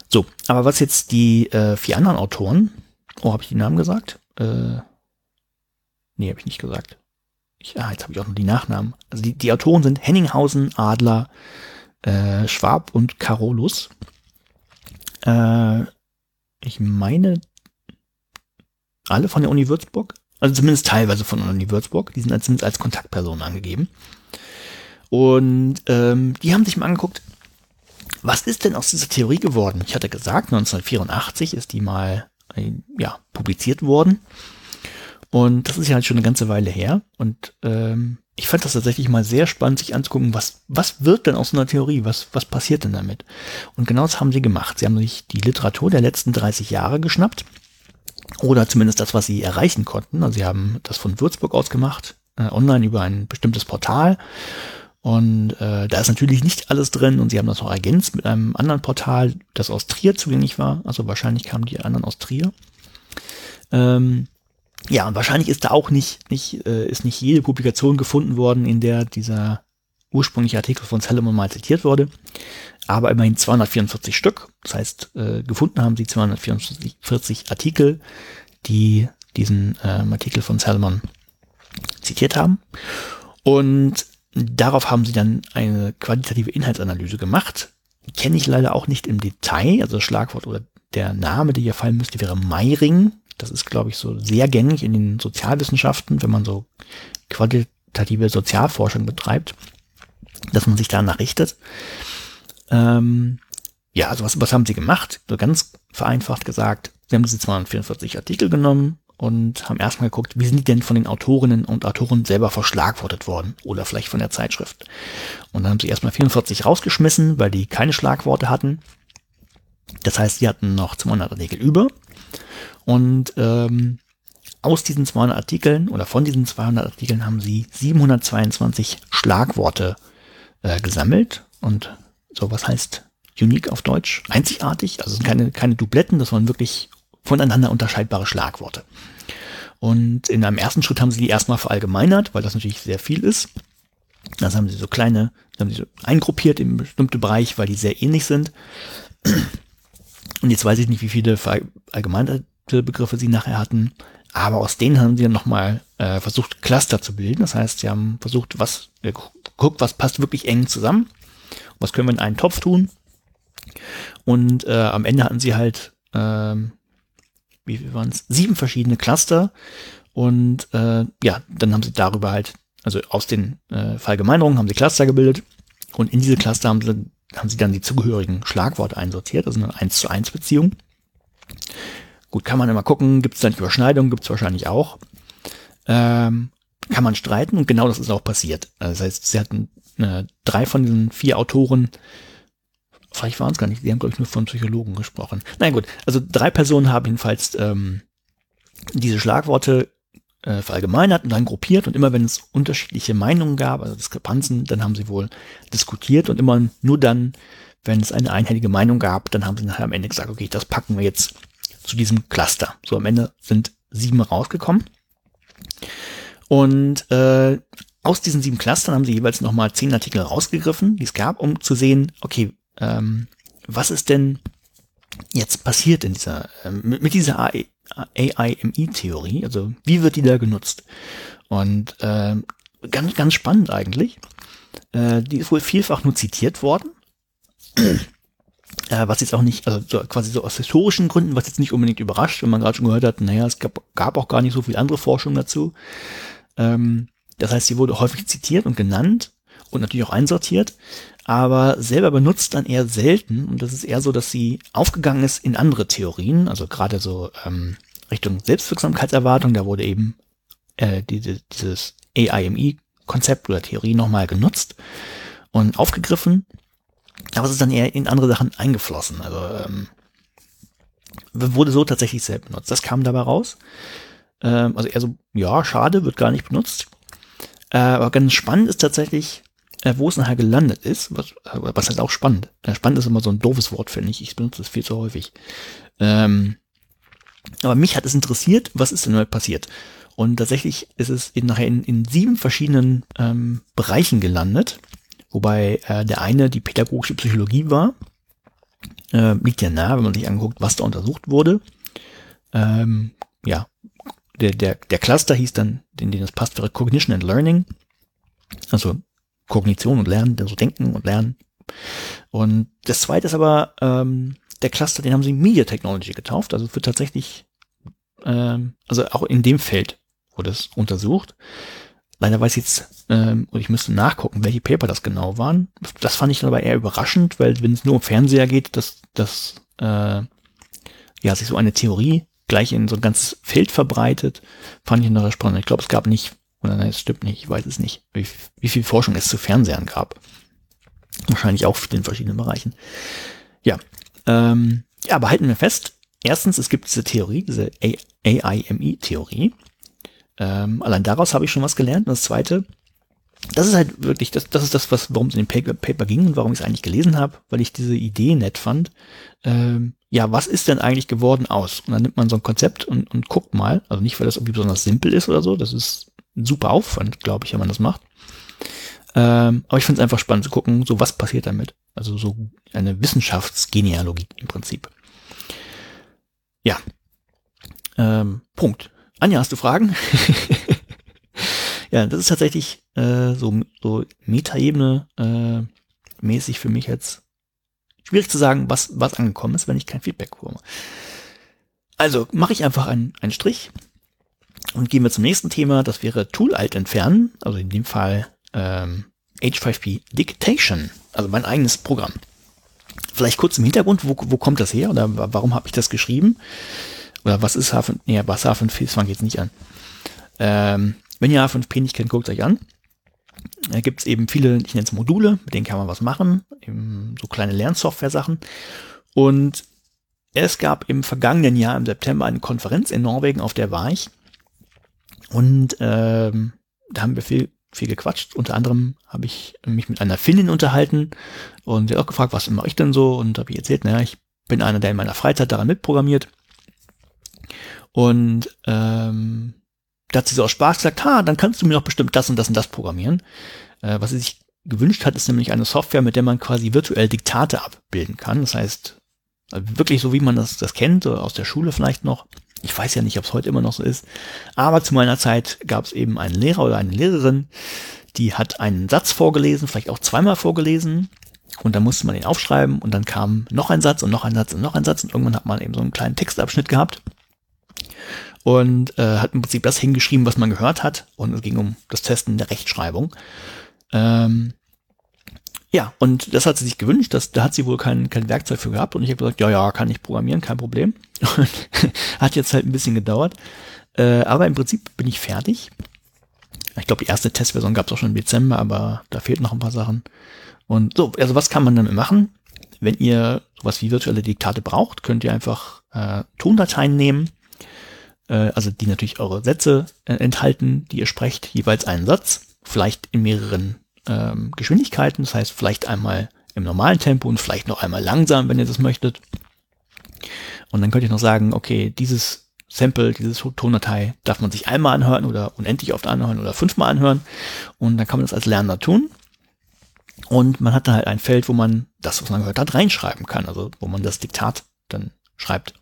So, aber was jetzt die äh, vier anderen Autoren, oh, habe ich die Namen gesagt? Äh, nee, habe ich nicht gesagt. Ich, ah, jetzt habe ich auch noch die Nachnamen. Also die, die Autoren sind Henninghausen, Adler, äh, Schwab und Carolus. Äh, ich meine, alle von der Uni Würzburg, also zumindest teilweise von der Uni Würzburg, die sind als, zumindest als Kontaktpersonen angegeben. Und ähm, die haben sich mal angeguckt, was ist denn aus dieser Theorie geworden? Ich hatte gesagt, 1984 ist die mal äh, ja, publiziert worden. Und das ist ja halt schon eine ganze Weile her. Und ähm, ich fand das tatsächlich mal sehr spannend, sich anzugucken, was, was wird denn aus einer Theorie? Was, was passiert denn damit? Und genau das haben sie gemacht. Sie haben sich die Literatur der letzten 30 Jahre geschnappt. Oder zumindest das, was sie erreichen konnten. Also sie haben das von Würzburg aus gemacht, äh, online über ein bestimmtes Portal. Und äh, da ist natürlich nicht alles drin und sie haben das noch ergänzt mit einem anderen Portal, das aus Trier zugänglich war. Also wahrscheinlich kamen die anderen aus Trier. Ähm, ja, und wahrscheinlich ist da auch nicht, nicht, äh, ist nicht jede Publikation gefunden worden, in der dieser ursprüngliche Artikel von Salomon mal zitiert wurde. aber immerhin 244 Stück. Das heißt, äh, gefunden haben sie 244 Artikel, die diesen ähm, Artikel von Salmon zitiert haben. Und darauf haben sie dann eine qualitative Inhaltsanalyse gemacht. Kenne ich leider auch nicht im Detail. Also das Schlagwort oder der Name, der hier fallen müsste, wäre Meiring. Das ist, glaube ich, so sehr gängig in den Sozialwissenschaften, wenn man so qualitative Sozialforschung betreibt, dass man sich danach richtet. Ähm, ja, also was, was haben sie gemacht? So ganz vereinfacht gesagt, sie haben diese 244 Artikel genommen und haben erstmal geguckt, wie sind die denn von den Autorinnen und Autoren selber verschlagwortet worden oder vielleicht von der Zeitschrift. Und dann haben sie erstmal 44 rausgeschmissen, weil die keine Schlagworte hatten. Das heißt, sie hatten noch 200 Artikel über. Und ähm, aus diesen 200 Artikeln oder von diesen 200 Artikeln haben sie 722 Schlagworte äh, gesammelt. Und so was heißt unique auf Deutsch? Einzigartig. Also keine, keine Dubletten, das waren wirklich voneinander unterscheidbare Schlagworte. Und in einem ersten Schritt haben sie die erstmal verallgemeinert, weil das natürlich sehr viel ist. Das haben sie so kleine, haben sie so eingruppiert in bestimmte Bereich, weil die sehr ähnlich sind. Und jetzt weiß ich nicht, wie viele verallgemeinerte Begriffe sie nachher hatten. Aber aus denen haben sie dann nochmal äh, versucht, Cluster zu bilden. Das heißt, sie haben versucht, was, äh, guckt, was passt wirklich eng zusammen. Was können wir in einen Topf tun? Und äh, am Ende hatten sie halt ähm, wie viel waren es? Sieben verschiedene Cluster. Und äh, ja, dann haben sie darüber halt, also aus den äh, Verallgemeinerungen haben sie Cluster gebildet. Und in diese Cluster haben sie, haben sie dann die zugehörigen Schlagworte einsortiert, also eine 1 zu 1 Beziehung. Gut, kann man immer gucken, gibt es dann Überschneidungen, gibt es wahrscheinlich auch. Ähm, kann man streiten und genau das ist auch passiert. Also das heißt, sie hatten äh, drei von diesen vier Autoren Vielleicht waren es gar nicht, die haben, glaube ich, nur von Psychologen gesprochen. Nein, gut, also drei Personen haben jedenfalls ähm, diese Schlagworte äh, verallgemeinert und dann gruppiert und immer wenn es unterschiedliche Meinungen gab, also Diskrepanzen, dann haben sie wohl diskutiert und immer nur dann, wenn es eine einhellige Meinung gab, dann haben sie nachher am Ende gesagt, okay, das packen wir jetzt zu diesem Cluster. So am Ende sind sieben rausgekommen. Und äh, aus diesen sieben Clustern haben sie jeweils nochmal zehn Artikel rausgegriffen, die es gab, um zu sehen, okay, ähm, was ist denn jetzt passiert in dieser, ähm, mit, dieser AIMI-Theorie, also wie wird die da genutzt? Und ähm, ganz, ganz spannend eigentlich. Äh, die ist wohl vielfach nur zitiert worden. Äh, was jetzt auch nicht, also so, quasi so aus historischen Gründen, was jetzt nicht unbedingt überrascht, wenn man gerade schon gehört hat, naja, es gab, gab auch gar nicht so viel andere Forschung dazu. Ähm, das heißt, sie wurde häufig zitiert und genannt und natürlich auch einsortiert, aber selber benutzt dann eher selten. Und das ist eher so, dass sie aufgegangen ist in andere Theorien, also gerade so ähm, Richtung Selbstwirksamkeitserwartung, da wurde eben äh, diese, dieses AIME-Konzept oder Theorie nochmal genutzt und aufgegriffen. Aber es ist dann eher in andere Sachen eingeflossen. Also ähm, wurde so tatsächlich selbst benutzt. Das kam dabei raus. Ähm, also eher so, ja, schade, wird gar nicht benutzt. Äh, aber ganz spannend ist tatsächlich, äh, wo es nachher gelandet ist, was, äh, was heißt auch spannend. Äh, spannend ist immer so ein doofes Wort, finde ich. Ich benutze es viel zu häufig. Ähm, aber mich hat es interessiert, was ist denn neu passiert? Und tatsächlich ist es in, nachher in, in sieben verschiedenen ähm, Bereichen gelandet, wobei äh, der eine die pädagogische Psychologie war. Äh, liegt ja nah, wenn man sich anguckt, was da untersucht wurde. Ähm, ja, der, der, der Cluster hieß dann, in den das passt, wäre Cognition and Learning. Also Kognition und Lernen, also Denken und Lernen. Und das zweite ist aber ähm, der Cluster, den haben sie Media Technology getauft. Also wird tatsächlich, ähm, also auch in dem Feld wurde es untersucht. Leider weiß ich jetzt, ähm, und ich müsste nachgucken, welche Paper das genau waren. Das fand ich aber eher überraschend, weil wenn es nur um Fernseher geht, dass das äh, ja sich so eine Theorie gleich in so ein ganzes Feld verbreitet, fand ich noch spannend. Ich glaube, es gab nicht oder nein, es stimmt nicht, ich weiß es nicht, wie, wie viel Forschung es zu Fernsehern gab. Wahrscheinlich auch in verschiedenen Bereichen. Ja, ähm, ja, aber halten wir fest. Erstens, es gibt diese Theorie, diese AIME-Theorie. Ähm, allein daraus habe ich schon was gelernt. Und das zweite, das ist halt wirklich, das, das ist das, was, warum es in dem Paper, Paper ging und warum ich es eigentlich gelesen habe, weil ich diese Idee nett fand. Ähm, ja, was ist denn eigentlich geworden aus? Und dann nimmt man so ein Konzept und, und guckt mal, also nicht, weil das irgendwie besonders simpel ist oder so, das ist ein super Aufwand, glaube ich, wenn man das macht. Ähm, aber ich finde es einfach spannend zu gucken, so was passiert damit. Also so eine Wissenschaftsgenealogie im Prinzip. Ja. Ähm, Punkt. Anja, hast du Fragen? ja, das ist tatsächlich äh, so, so Metaebene äh, mäßig für mich jetzt schwierig zu sagen, was, was angekommen ist, wenn ich kein Feedback bekomme. Also mache ich einfach einen, einen Strich und gehen wir zum nächsten Thema. Das wäre Tool Alt entfernen, also in dem Fall ähm, H5P Dictation, also mein eigenes Programm. Vielleicht kurz im Hintergrund, wo, wo kommt das her oder warum habe ich das geschrieben? Oder was ist H5, nee, was H5P ist, fange jetzt nicht an. Ähm, wenn ihr H5P nicht kennt, guckt euch an. Da gibt es eben viele, ich nenne es Module, mit denen kann man was machen, eben so kleine Lernsoftware-Sachen. Und es gab im vergangenen Jahr im September eine Konferenz in Norwegen, auf der war ich. Und ähm, da haben wir viel, viel gequatscht. Unter anderem habe ich mich mit einer Finnin unterhalten und sie auch gefragt, was mache ich denn so? Und habe ich erzählt, naja, ich bin einer, der in meiner Freizeit daran mitprogrammiert. Und ähm, da hat sie so aus Spaß gesagt, ha, dann kannst du mir doch bestimmt das und das und das programmieren. Äh, was sie sich gewünscht hat, ist nämlich eine Software, mit der man quasi virtuell Diktate abbilden kann. Das heißt, wirklich so wie man das, das kennt, aus der Schule vielleicht noch. Ich weiß ja nicht, ob es heute immer noch so ist. Aber zu meiner Zeit gab es eben einen Lehrer oder eine Lehrerin, die hat einen Satz vorgelesen, vielleicht auch zweimal vorgelesen. Und dann musste man den aufschreiben und dann kam noch ein Satz und noch ein Satz und noch ein Satz und irgendwann hat man eben so einen kleinen Textabschnitt gehabt und äh, hat im Prinzip das hingeschrieben, was man gehört hat und es ging um das Testen der Rechtschreibung. Ähm, ja, und das hat sie sich gewünscht, dass, da hat sie wohl kein, kein Werkzeug für gehabt und ich habe gesagt, ja, ja, kann ich programmieren, kein Problem. Und hat jetzt halt ein bisschen gedauert. Äh, aber im Prinzip bin ich fertig. Ich glaube, die erste Testversion gab es auch schon im Dezember, aber da fehlt noch ein paar Sachen. Und so, also was kann man damit machen? Wenn ihr sowas wie virtuelle Diktate braucht, könnt ihr einfach äh, Tondateien nehmen, also die natürlich eure Sätze äh, enthalten, die ihr sprecht, jeweils einen Satz, vielleicht in mehreren ähm, Geschwindigkeiten. Das heißt, vielleicht einmal im normalen Tempo und vielleicht noch einmal langsam, wenn ihr das möchtet. Und dann könnt ihr noch sagen, okay, dieses Sample, dieses Tondatei darf man sich einmal anhören oder unendlich oft anhören oder fünfmal anhören. Und dann kann man das als Lerner tun. Und man hat dann halt ein Feld, wo man das, was man gehört hat, reinschreiben kann. Also wo man das Diktat dann schreibt.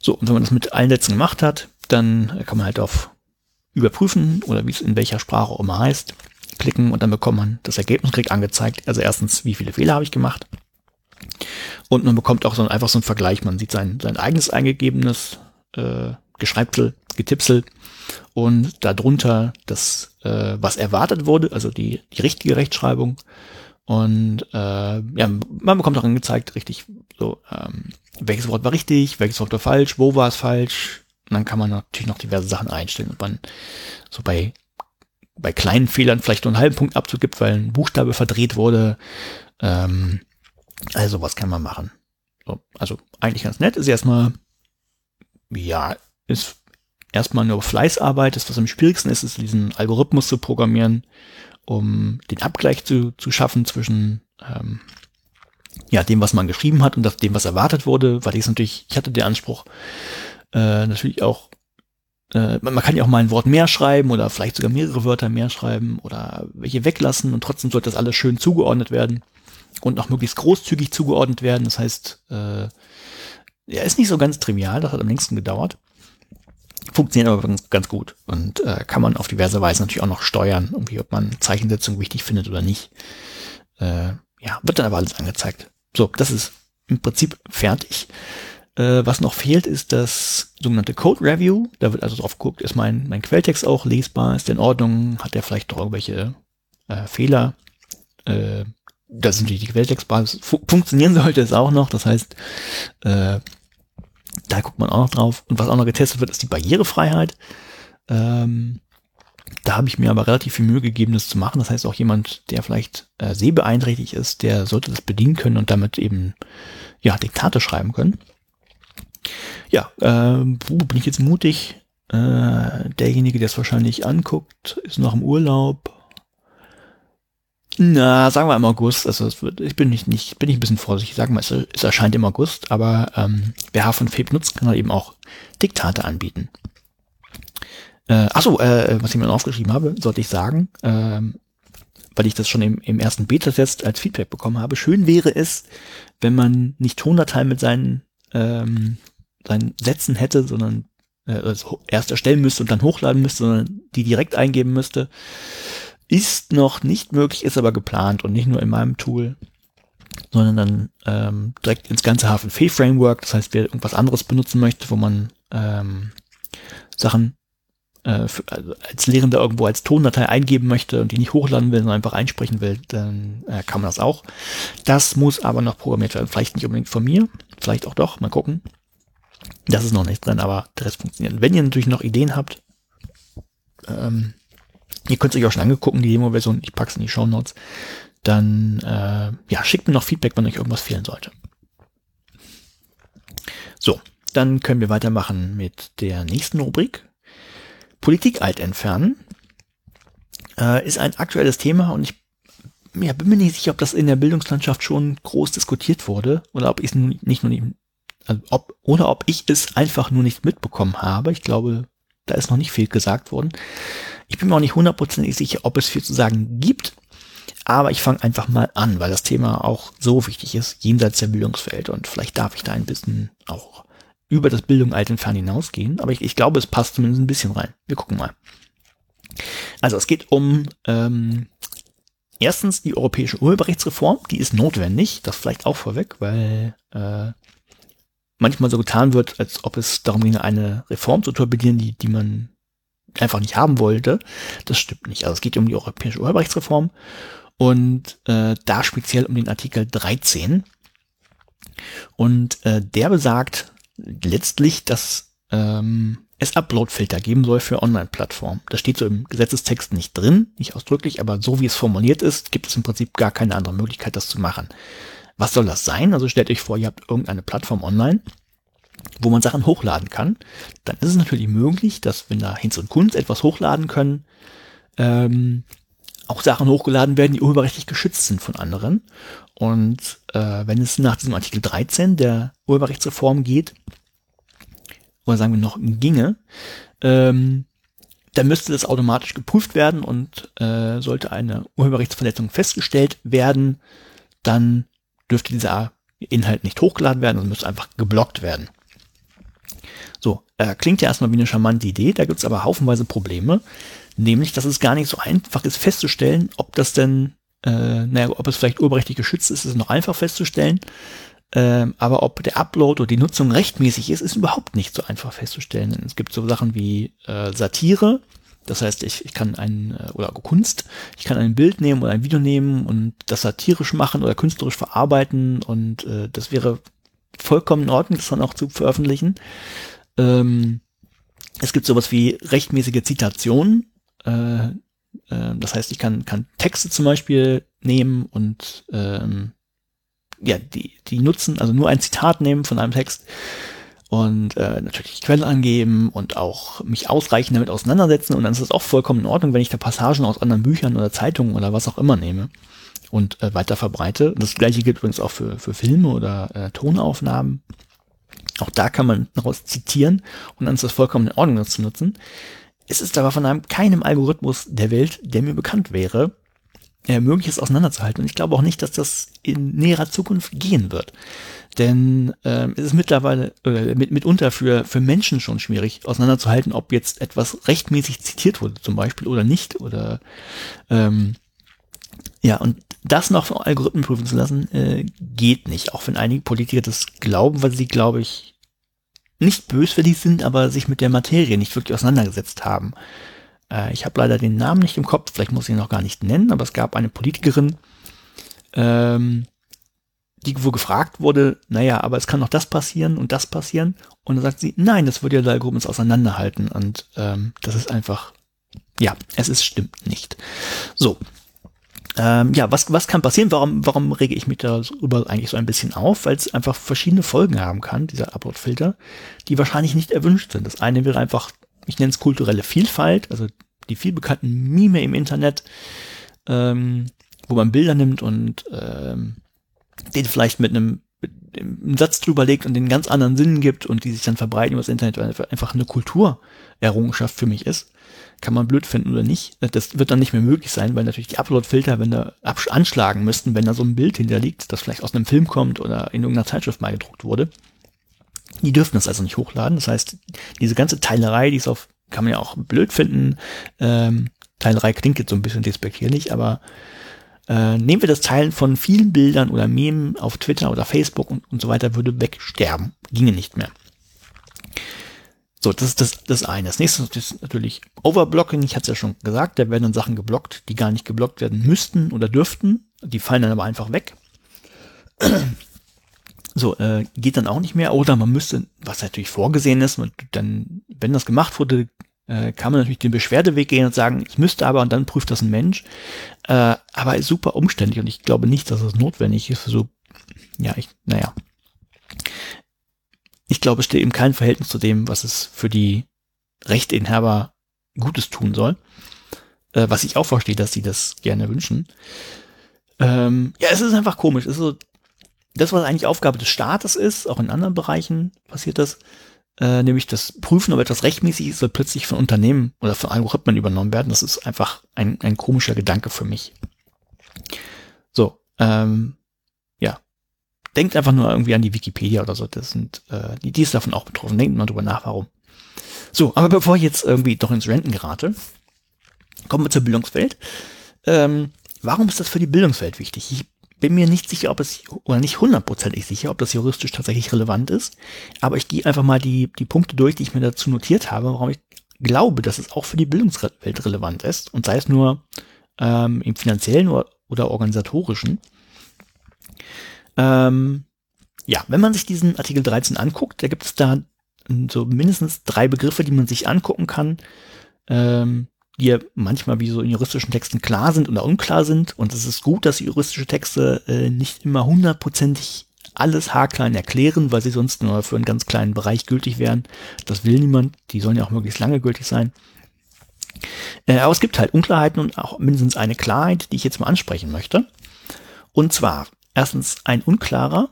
So, und wenn man das mit allen Sätzen gemacht hat, dann kann man halt auf Überprüfen oder wie es in welcher Sprache auch immer heißt, klicken und dann bekommt man das Ergebnis direkt angezeigt. Also erstens, wie viele Fehler habe ich gemacht? Und man bekommt auch so ein, einfach so einen Vergleich. Man sieht sein, sein eigenes eingegebenes äh, Geschreibsel, Getipsel und darunter das, äh, was erwartet wurde, also die, die richtige Rechtschreibung. Und äh, ja, man bekommt auch angezeigt, richtig, so, ähm, welches Wort war richtig, welches Wort war falsch, wo war es falsch. Und dann kann man natürlich noch diverse Sachen einstellen. Und man so bei bei kleinen Fehlern vielleicht nur einen halben Punkt Abzug gibt, weil ein Buchstabe verdreht wurde. Ähm, also was kann man machen? So, also eigentlich ganz nett. Ist erstmal, ja, ist erstmal nur Fleißarbeit. Das, was am schwierigsten ist, ist diesen Algorithmus zu programmieren, um den Abgleich zu, zu schaffen zwischen ähm, ja, dem, was man geschrieben hat und dem, was erwartet wurde, weil ich natürlich, ich hatte den Anspruch, äh, natürlich auch äh, man kann ja auch mal ein Wort mehr schreiben oder vielleicht sogar mehrere Wörter mehr schreiben oder welche weglassen und trotzdem sollte das alles schön zugeordnet werden und noch möglichst großzügig zugeordnet werden. Das heißt, äh, ja, ist nicht so ganz trivial, das hat am längsten gedauert. Funktioniert aber ganz, gut und äh, kann man auf diverse Weise natürlich auch noch steuern, irgendwie, ob man Zeichensetzung wichtig findet oder nicht. Äh, ja, wird dann aber alles angezeigt. So, das ist im Prinzip fertig. Äh, was noch fehlt, ist das sogenannte Code Review. Da wird also drauf geguckt, ist mein, mein Quelltext auch lesbar, ist der in Ordnung, hat der vielleicht noch irgendwelche äh, Fehler. Äh, da sind die Quelltextbasis fu funktionieren sollte es auch noch. Das heißt, äh, da guckt man auch noch drauf. Und was auch noch getestet wird, ist die Barrierefreiheit. Ähm, da habe ich mir aber relativ viel Mühe gegeben, das zu machen. Das heißt, auch jemand, der vielleicht äh, sehbeeinträchtigt ist, der sollte das bedienen können und damit eben ja Diktate schreiben können. Ja, äh, bin ich jetzt mutig? Äh, derjenige, der es wahrscheinlich anguckt, ist noch im Urlaub. Na, sagen wir im August. Also es wird, ich bin nicht, nicht, bin ich ein bisschen vorsichtig. Sagen wir, es, es erscheint im August, aber ähm, wer H5P nutzt, kann halt eben auch Diktate anbieten. Äh, achso, äh, was ich mir noch aufgeschrieben habe, sollte ich sagen. Ähm, weil ich das schon im, im ersten Beta-Test als Feedback bekommen habe. Schön wäre es, wenn man nicht Tondateien mit seinen, ähm, seinen Sätzen hätte, sondern äh, also erst erstellen müsste und dann hochladen müsste, sondern die direkt eingeben müsste. Ist noch nicht möglich, ist aber geplant und nicht nur in meinem Tool, sondern dann ähm, direkt ins ganze HFNF-Framework. Das heißt, wer irgendwas anderes benutzen möchte, wo man ähm, Sachen äh, für, also als Lehrender irgendwo als Tondatei eingeben möchte und die nicht hochladen will, sondern einfach einsprechen will, dann äh, kann man das auch. Das muss aber noch programmiert werden. Vielleicht nicht unbedingt von mir, vielleicht auch doch, mal gucken. Das ist noch nicht drin, aber der Rest funktioniert. Wenn ihr natürlich noch Ideen habt, ähm, ihr könnt es euch auch schon angegucken, die Demo-Version, ich pack's in die Show Notes, dann äh, ja, schickt mir noch Feedback, wenn euch irgendwas fehlen sollte. So, dann können wir weitermachen mit der nächsten Rubrik. Politik alt entfernen. Äh, ist ein aktuelles Thema und ich ja, bin mir nicht sicher, ob das in der Bildungslandschaft schon groß diskutiert wurde oder ob ich es nicht nur nicht, also ob, oder ob ich es einfach nur nicht mitbekommen habe. Ich glaube, da ist noch nicht viel gesagt worden. Ich bin mir auch nicht hundertprozentig sicher, ob es viel zu sagen gibt. Aber ich fange einfach mal an, weil das Thema auch so wichtig ist, jenseits der Bildungswelt. Und vielleicht darf ich da ein bisschen auch über das Bildung alt und fern hinausgehen. Aber ich, ich glaube, es passt zumindest ein bisschen rein. Wir gucken mal. Also es geht um ähm, erstens die europäische Urheberrechtsreform. Die ist notwendig. Das vielleicht auch vorweg, weil äh, manchmal so getan wird, als ob es darum ginge, eine Reform zu torpedieren, die, die man einfach nicht haben wollte. Das stimmt nicht. Also es geht um die europäische Urheberrechtsreform und äh, da speziell um den Artikel 13. Und äh, der besagt letztlich, dass ähm, es Upload-Filter geben soll für Online-Plattformen. Das steht so im Gesetzestext nicht drin, nicht ausdrücklich, aber so wie es formuliert ist, gibt es im Prinzip gar keine andere Möglichkeit, das zu machen. Was soll das sein? Also stellt euch vor, ihr habt irgendeine Plattform online, wo man Sachen hochladen kann. Dann ist es natürlich möglich, dass wenn da Hinz und Kunst etwas hochladen können, ähm, auch Sachen hochgeladen werden, die urheberrechtlich geschützt sind von anderen. Und äh, wenn es nach diesem Artikel 13 der Urheberrechtsreform geht, oder sagen wir noch ginge, ähm, dann müsste das automatisch geprüft werden und äh, sollte eine Urheberrechtsverletzung festgestellt werden, dann dürfte dieser Inhalt nicht hochgeladen werden und müsste einfach geblockt werden. So, äh, klingt ja erstmal wie eine charmante Idee, da gibt es aber haufenweise Probleme, nämlich, dass es gar nicht so einfach ist festzustellen, ob das denn, äh, naja, ob es vielleicht urheberrechtlich geschützt ist, ist noch einfach festzustellen, äh, aber ob der Upload oder die Nutzung rechtmäßig ist, ist überhaupt nicht so einfach festzustellen. Es gibt so Sachen wie äh, Satire, das heißt, ich, ich kann ein, äh, oder Kunst, ich kann ein Bild nehmen oder ein Video nehmen und das satirisch machen oder künstlerisch verarbeiten und äh, das wäre vollkommen in Ordnung, das dann auch zu veröffentlichen. Ähm, es gibt sowas wie rechtmäßige Zitationen. Äh, äh, das heißt, ich kann, kann Texte zum Beispiel nehmen und ähm, ja, die, die nutzen, also nur ein Zitat nehmen von einem Text und äh, natürlich Quelle angeben und auch mich ausreichend damit auseinandersetzen und dann ist es auch vollkommen in Ordnung, wenn ich da Passagen aus anderen Büchern oder Zeitungen oder was auch immer nehme und äh, weiter verbreite. Das gleiche gilt übrigens auch für, für Filme oder äh, Tonaufnahmen. Auch da kann man daraus zitieren und dann ist das vollkommen in Ordnung, das zu nutzen. Es ist aber von einem keinem Algorithmus der Welt, der mir bekannt wäre, äh, mögliches auseinanderzuhalten. Und ich glaube auch nicht, dass das in näherer Zukunft gehen wird. Denn ähm, es ist mittlerweile äh, mit, mitunter für, für Menschen schon schwierig auseinanderzuhalten, ob jetzt etwas rechtmäßig zitiert wurde zum Beispiel oder nicht. Oder ähm, ja, und das noch von Algorithmen prüfen zu lassen, äh, geht nicht. Auch wenn einige Politiker das glauben, weil sie, glaube ich, nicht böswillig sind, aber sich mit der Materie nicht wirklich auseinandergesetzt haben. Äh, ich habe leider den Namen nicht im Kopf, vielleicht muss ich ihn noch gar nicht nennen, aber es gab eine Politikerin, ähm, die wo gefragt wurde, naja, aber es kann noch das passieren und das passieren. Und dann sagt sie, nein, das würde ja der Algorithmus auseinanderhalten. Und ähm, das ist einfach, ja, es ist stimmt nicht. So. Ähm, ja, was, was kann passieren? Warum, warum rege ich mich darüber eigentlich so ein bisschen auf? Weil es einfach verschiedene Folgen haben kann, dieser Upload-Filter, die wahrscheinlich nicht erwünscht sind. Das eine wäre einfach ich nenne es kulturelle Vielfalt, also die viel bekannten Mime im Internet, ähm, wo man Bilder nimmt und ähm, den vielleicht mit einem einen Satz drüber legt und den ganz anderen Sinn gibt und die sich dann verbreiten über das Internet, weil einfach eine Kulturerrungenschaft für mich ist. Kann man blöd finden oder nicht. Das wird dann nicht mehr möglich sein, weil natürlich die Upload-Filter, wenn da anschlagen müssten, wenn da so ein Bild hinterliegt, das vielleicht aus einem Film kommt oder in irgendeiner Zeitschrift mal gedruckt wurde. Die dürfen das also nicht hochladen. Das heißt, diese ganze Teilerei, die ist auf, kann man ja auch blöd finden. Ähm, Teilerei klingt jetzt so ein bisschen despektierlich, aber äh, nehmen wir das Teilen von vielen Bildern oder Memen auf Twitter oder Facebook und, und so weiter, würde wegsterben. Ginge nicht mehr. So, das ist das, das eine. Das nächste ist natürlich Overblocking. Ich hatte es ja schon gesagt, da werden dann Sachen geblockt, die gar nicht geblockt werden müssten oder dürften. Die fallen dann aber einfach weg. So, äh, geht dann auch nicht mehr. Oder man müsste, was natürlich vorgesehen ist, und dann, wenn das gemacht wurde, äh, kann man natürlich den Beschwerdeweg gehen und sagen, es müsste aber und dann prüft das ein Mensch. Äh, aber ist super umständlich und ich glaube nicht, dass es notwendig ist. So, ja, ich, naja. Ich glaube, es steht eben kein Verhältnis zu dem, was es für die Rechteinhaber Gutes tun soll. Äh, was ich auch verstehe, dass sie das gerne wünschen. Ähm, ja, es ist einfach komisch. Es ist so, das, was eigentlich Aufgabe des Staates ist, auch in anderen Bereichen passiert das, äh, nämlich das Prüfen, ob etwas rechtmäßig ist, soll plötzlich von Unternehmen oder von Algorithmen übernommen werden. Das ist einfach ein, ein komischer Gedanke für mich. So, ähm. Denkt einfach nur irgendwie an die Wikipedia oder so. Das sind, äh, die, die ist davon auch betroffen. Denkt mal drüber nach, warum. So, aber bevor ich jetzt irgendwie doch ins Renten gerate, kommen wir zur Bildungswelt. Ähm, warum ist das für die Bildungswelt wichtig? Ich bin mir nicht sicher, ob es, oder nicht hundertprozentig sicher, ob das juristisch tatsächlich relevant ist. Aber ich gehe einfach mal die, die Punkte durch, die ich mir dazu notiert habe, warum ich glaube, dass es auch für die Bildungswelt relevant ist. Und sei es nur ähm, im finanziellen oder, oder organisatorischen. Ähm, ja, wenn man sich diesen Artikel 13 anguckt, da gibt es da so mindestens drei Begriffe, die man sich angucken kann. Ähm, die ja manchmal wie so in juristischen Texten klar sind oder unklar sind. Und es ist gut, dass juristische Texte äh, nicht immer hundertprozentig alles haarklein erklären, weil sie sonst nur für einen ganz kleinen Bereich gültig wären. Das will niemand. Die sollen ja auch möglichst lange gültig sein. Äh, aber es gibt halt Unklarheiten und auch mindestens eine Klarheit, die ich jetzt mal ansprechen möchte. Und zwar, erstens ein unklarer,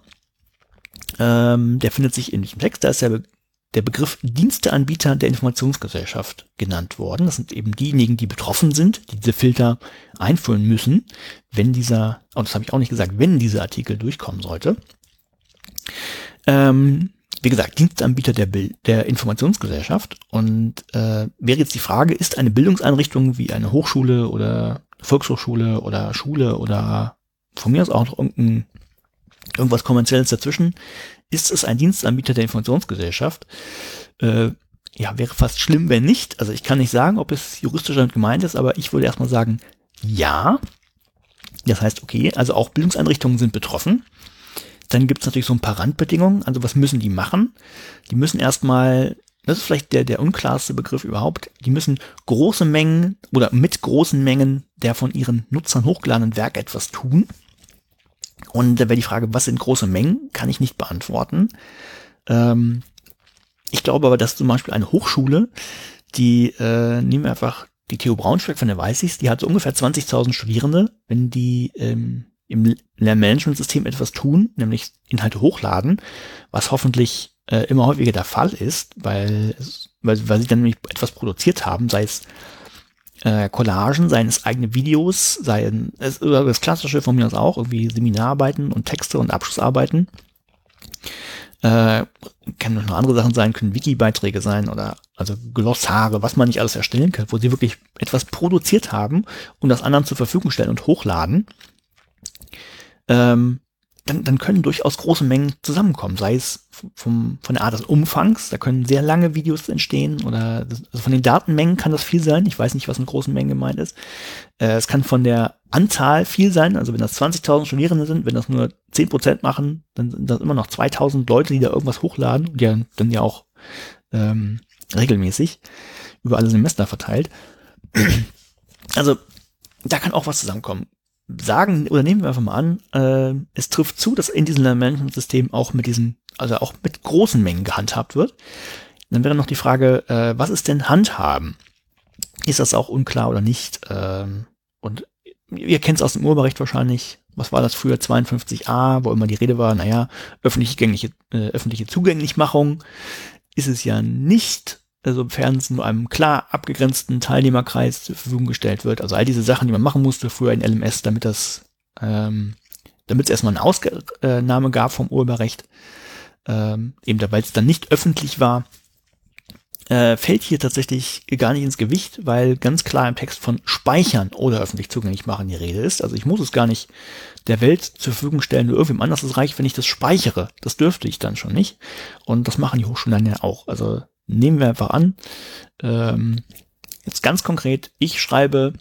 ähm, der findet sich in diesem Text, da ist der der Begriff Diensteanbieter der Informationsgesellschaft genannt worden. Das sind eben diejenigen, die betroffen sind, die diese Filter einführen müssen, wenn dieser, oh, das habe ich auch nicht gesagt, wenn dieser Artikel durchkommen sollte. Ähm, wie gesagt, Dienstanbieter der, der Informationsgesellschaft. Und äh, wäre jetzt die Frage, ist eine Bildungseinrichtung wie eine Hochschule oder Volkshochschule oder Schule oder von mir aus auch noch irgendein, irgendwas kommerzielles dazwischen, ist es ein Dienstanbieter der Informationsgesellschaft? Äh, ja, wäre fast schlimm, wenn nicht. Also ich kann nicht sagen, ob es juristisch damit gemeint ist, aber ich würde erstmal sagen, ja. Das heißt, okay, also auch Bildungseinrichtungen sind betroffen. Dann gibt es natürlich so ein paar Randbedingungen. Also was müssen die machen? Die müssen erstmal, das ist vielleicht der, der unklarste Begriff überhaupt, die müssen große Mengen oder mit großen Mengen der von ihren Nutzern hochgeladenen Werke etwas tun. Und da wäre die Frage, was sind große Mengen? Kann ich nicht beantworten. Ähm, ich glaube aber, dass zum Beispiel eine Hochschule, die, äh, nehmen wir einfach die TU Braunschweig von der Weißigs, die hat so ungefähr 20.000 Studierende. Wenn die ähm, im Lernmanagementsystem etwas tun, nämlich Inhalte hochladen, was hoffentlich äh, immer häufiger der Fall ist, weil, weil, weil sie dann nämlich etwas produziert haben, sei es äh, Collagen, seien es eigene Videos, seien es das klassische von mir aus auch, irgendwie Seminararbeiten und Texte und Abschlussarbeiten. Äh, kann noch andere Sachen sein, können Wiki-Beiträge sein oder also Glossare, was man nicht alles erstellen kann, wo sie wirklich etwas produziert haben und das anderen zur Verfügung stellen und hochladen. Ähm, dann, dann können durchaus große Mengen zusammenkommen, sei es vom, von der Art des Umfangs, da können sehr lange Videos entstehen oder also von den Datenmengen kann das viel sein, ich weiß nicht, was eine große Menge gemeint ist. Äh, es kann von der Anzahl viel sein, also wenn das 20.000 Studierende sind, wenn das nur 10% machen, dann sind das immer noch 2.000 Leute, die da irgendwas hochladen und ja dann ja auch ähm, regelmäßig über alle Semester verteilt. Also da kann auch was zusammenkommen sagen oder nehmen wir einfach mal an, äh, es trifft zu, dass in diesem Management-System auch mit diesen, also auch mit großen Mengen gehandhabt wird. Dann wäre noch die Frage, äh, was ist denn Handhaben? Ist das auch unklar oder nicht? Ähm, und ihr kennt es aus dem Urheberrecht wahrscheinlich. was war das früher, 52a, wo immer die Rede war, naja, öffentlich gängliche, äh, öffentliche Zugänglichmachung, ist es ja nicht, sofern es nur einem klar abgegrenzten Teilnehmerkreis zur Verfügung gestellt wird. Also all diese Sachen, die man machen musste früher in LMS, damit das, ähm, damit es erstmal eine Ausnahme gab vom Urheberrecht, ähm, eben da, weil es dann nicht öffentlich war, äh, fällt hier tatsächlich gar nicht ins Gewicht, weil ganz klar im Text von Speichern oder öffentlich zugänglich machen die Rede ist. Also ich muss es gar nicht der Welt zur Verfügung stellen, nur irgendwem anders es reicht, wenn ich das speichere. Das dürfte ich dann schon nicht. Und das machen die Hochschulen dann ja auch. Also nehmen wir einfach an, ähm, jetzt ganz konkret, ich schreibe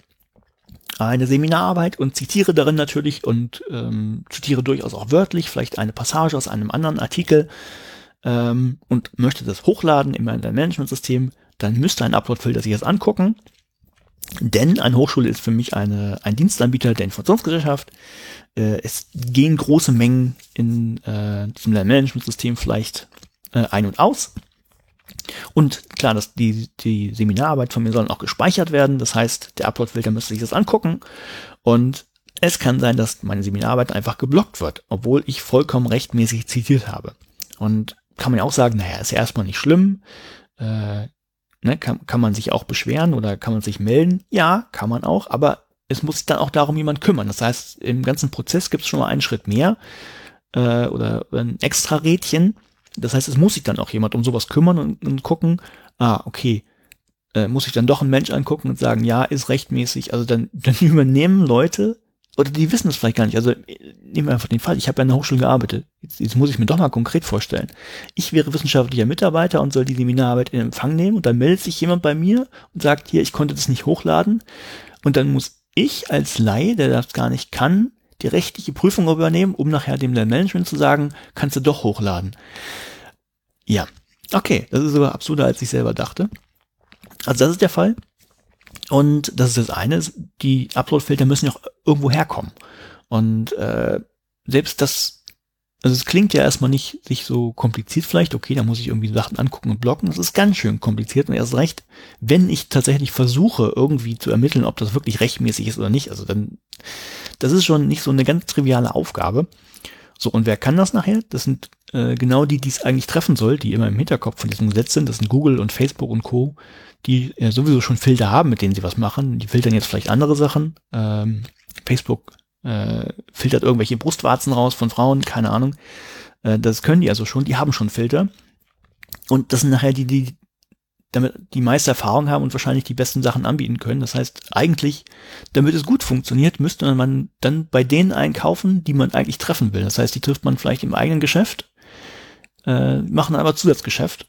eine Seminararbeit und zitiere darin natürlich und ähm, zitiere durchaus auch wörtlich, vielleicht eine Passage aus einem anderen Artikel ähm, und möchte das hochladen in mein Management-System, dann müsste ein Upload-Filter sich das angucken. Denn eine Hochschule ist für mich eine, ein Dienstanbieter der Informationsgesellschaft. Äh, es gehen große Mengen in äh, zum Lernmanagementsystem vielleicht äh, ein und aus. Und klar, dass die, die Seminararbeit von mir sollen auch gespeichert werden. Das heißt, der Upload-Filter müsste sich das angucken. Und es kann sein, dass meine Seminararbeit einfach geblockt wird, obwohl ich vollkommen rechtmäßig zitiert habe. Und kann man ja auch sagen, naja, ist ja erstmal nicht schlimm. Äh, ne, kann, kann man sich auch beschweren oder kann man sich melden? Ja, kann man auch, aber es muss sich dann auch darum jemand kümmern. Das heißt, im ganzen Prozess gibt es schon mal einen Schritt mehr äh, oder ein extra Rädchen, das heißt, es muss sich dann auch jemand um sowas kümmern und, und gucken, ah, okay, äh, muss sich dann doch ein Mensch angucken und sagen, ja, ist rechtmäßig. Also dann, dann übernehmen Leute, oder die wissen es vielleicht gar nicht. Also nehmen wir einfach den Fall, ich habe ja an der Hochschule gearbeitet. Jetzt, jetzt muss ich mir doch mal konkret vorstellen. Ich wäre wissenschaftlicher Mitarbeiter und soll die Seminararbeit in Empfang nehmen und dann meldet sich jemand bei mir und sagt, hier, ich konnte das nicht hochladen. Und dann muss ich als Laie, der das gar nicht kann, die rechtliche Prüfung übernehmen, um nachher dem Management zu sagen, kannst du doch hochladen. Ja, okay, das ist sogar absurder, als ich selber dachte. Also das ist der Fall. Und das ist das eine, die Upload-Filter müssen ja auch irgendwo herkommen. Und äh, selbst das, also es klingt ja erstmal nicht sich so kompliziert vielleicht, okay, da muss ich irgendwie Sachen angucken und blocken. Das ist ganz schön kompliziert und erst recht, wenn ich tatsächlich versuche, irgendwie zu ermitteln, ob das wirklich rechtmäßig ist oder nicht. Also dann, das ist schon nicht so eine ganz triviale Aufgabe. So, und wer kann das nachher? Das sind äh, genau die, die es eigentlich treffen soll, die immer im Hinterkopf von diesem Gesetz sind. Das sind Google und Facebook und Co., die ja sowieso schon Filter haben, mit denen sie was machen. Die filtern jetzt vielleicht andere Sachen. Ähm, Facebook äh, filtert irgendwelche Brustwarzen raus von Frauen, keine Ahnung. Äh, das können die also schon, die haben schon Filter. Und das sind nachher die, die damit die meiste Erfahrung haben und wahrscheinlich die besten Sachen anbieten können. Das heißt, eigentlich, damit es gut funktioniert, müsste man dann bei denen einkaufen, die man eigentlich treffen will. Das heißt, die trifft man vielleicht im eigenen Geschäft, äh, machen aber Zusatzgeschäft.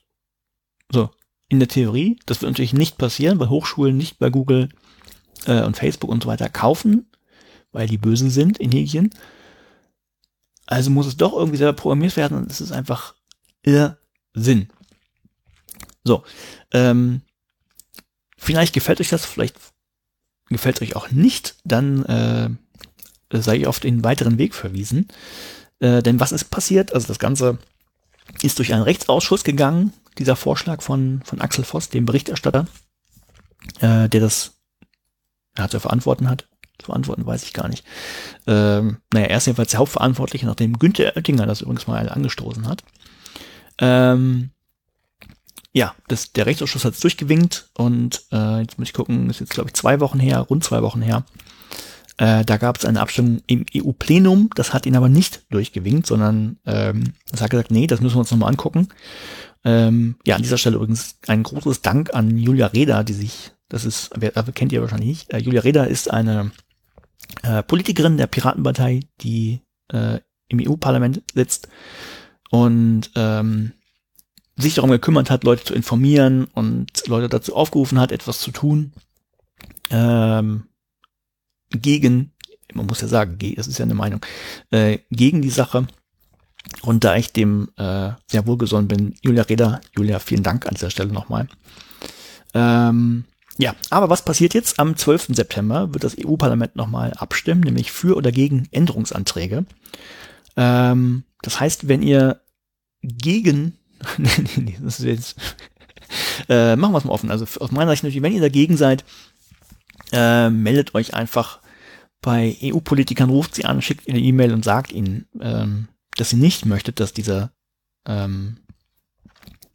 So, in der Theorie, das wird natürlich nicht passieren, weil Hochschulen nicht bei Google äh, und Facebook und so weiter kaufen, weil die böse sind in Häkchen. Also muss es doch irgendwie selber programmiert werden und es ist einfach Irrsinn. So, ähm, vielleicht gefällt euch das, vielleicht gefällt euch auch nicht, dann äh, sei ich auf den weiteren Weg verwiesen. Äh, denn was ist passiert? Also das Ganze ist durch einen Rechtsausschuss gegangen, dieser Vorschlag von, von Axel Voss, dem Berichterstatter, äh, der das ja, zu verantworten hat. Zu verantworten weiß ich gar nicht. Ähm, naja, er ist jedenfalls der Hauptverantwortliche, nachdem Günther Oettinger das übrigens mal angestoßen hat. Ähm, ja, das, der Rechtsausschuss hat es durchgewinkt und äh, jetzt muss ich gucken, ist jetzt glaube ich zwei Wochen her, rund zwei Wochen her. Äh, da gab es eine Abstimmung im EU-Plenum, das hat ihn aber nicht durchgewinkt, sondern ähm, das hat gesagt, nee, das müssen wir uns nochmal angucken. Ähm, ja, an dieser Stelle übrigens ein großes Dank an Julia Reda, die sich, das ist, wer, kennt ihr wahrscheinlich nicht, äh, Julia Reda ist eine äh, Politikerin der Piratenpartei, die äh, im EU-Parlament sitzt und ähm, sich darum gekümmert hat, Leute zu informieren und Leute dazu aufgerufen hat, etwas zu tun ähm, gegen, man muss ja sagen, das ist ja eine Meinung, äh, gegen die Sache. Und da ich dem äh, sehr wohlgesonnen bin, Julia Reda, Julia, vielen Dank an dieser Stelle nochmal. Ähm, ja, aber was passiert jetzt? Am 12. September wird das EU-Parlament nochmal abstimmen, nämlich für oder gegen Änderungsanträge. Ähm, das heißt, wenn ihr gegen nee, das ist jetzt. äh, machen wir es mal offen. Also aus meiner Sicht, wenn ihr dagegen seid, äh, meldet euch einfach bei EU-Politikern ruft sie an, schickt ihnen eine E-Mail und sagt ihnen, ähm, dass sie nicht möchte, dass dieser ähm,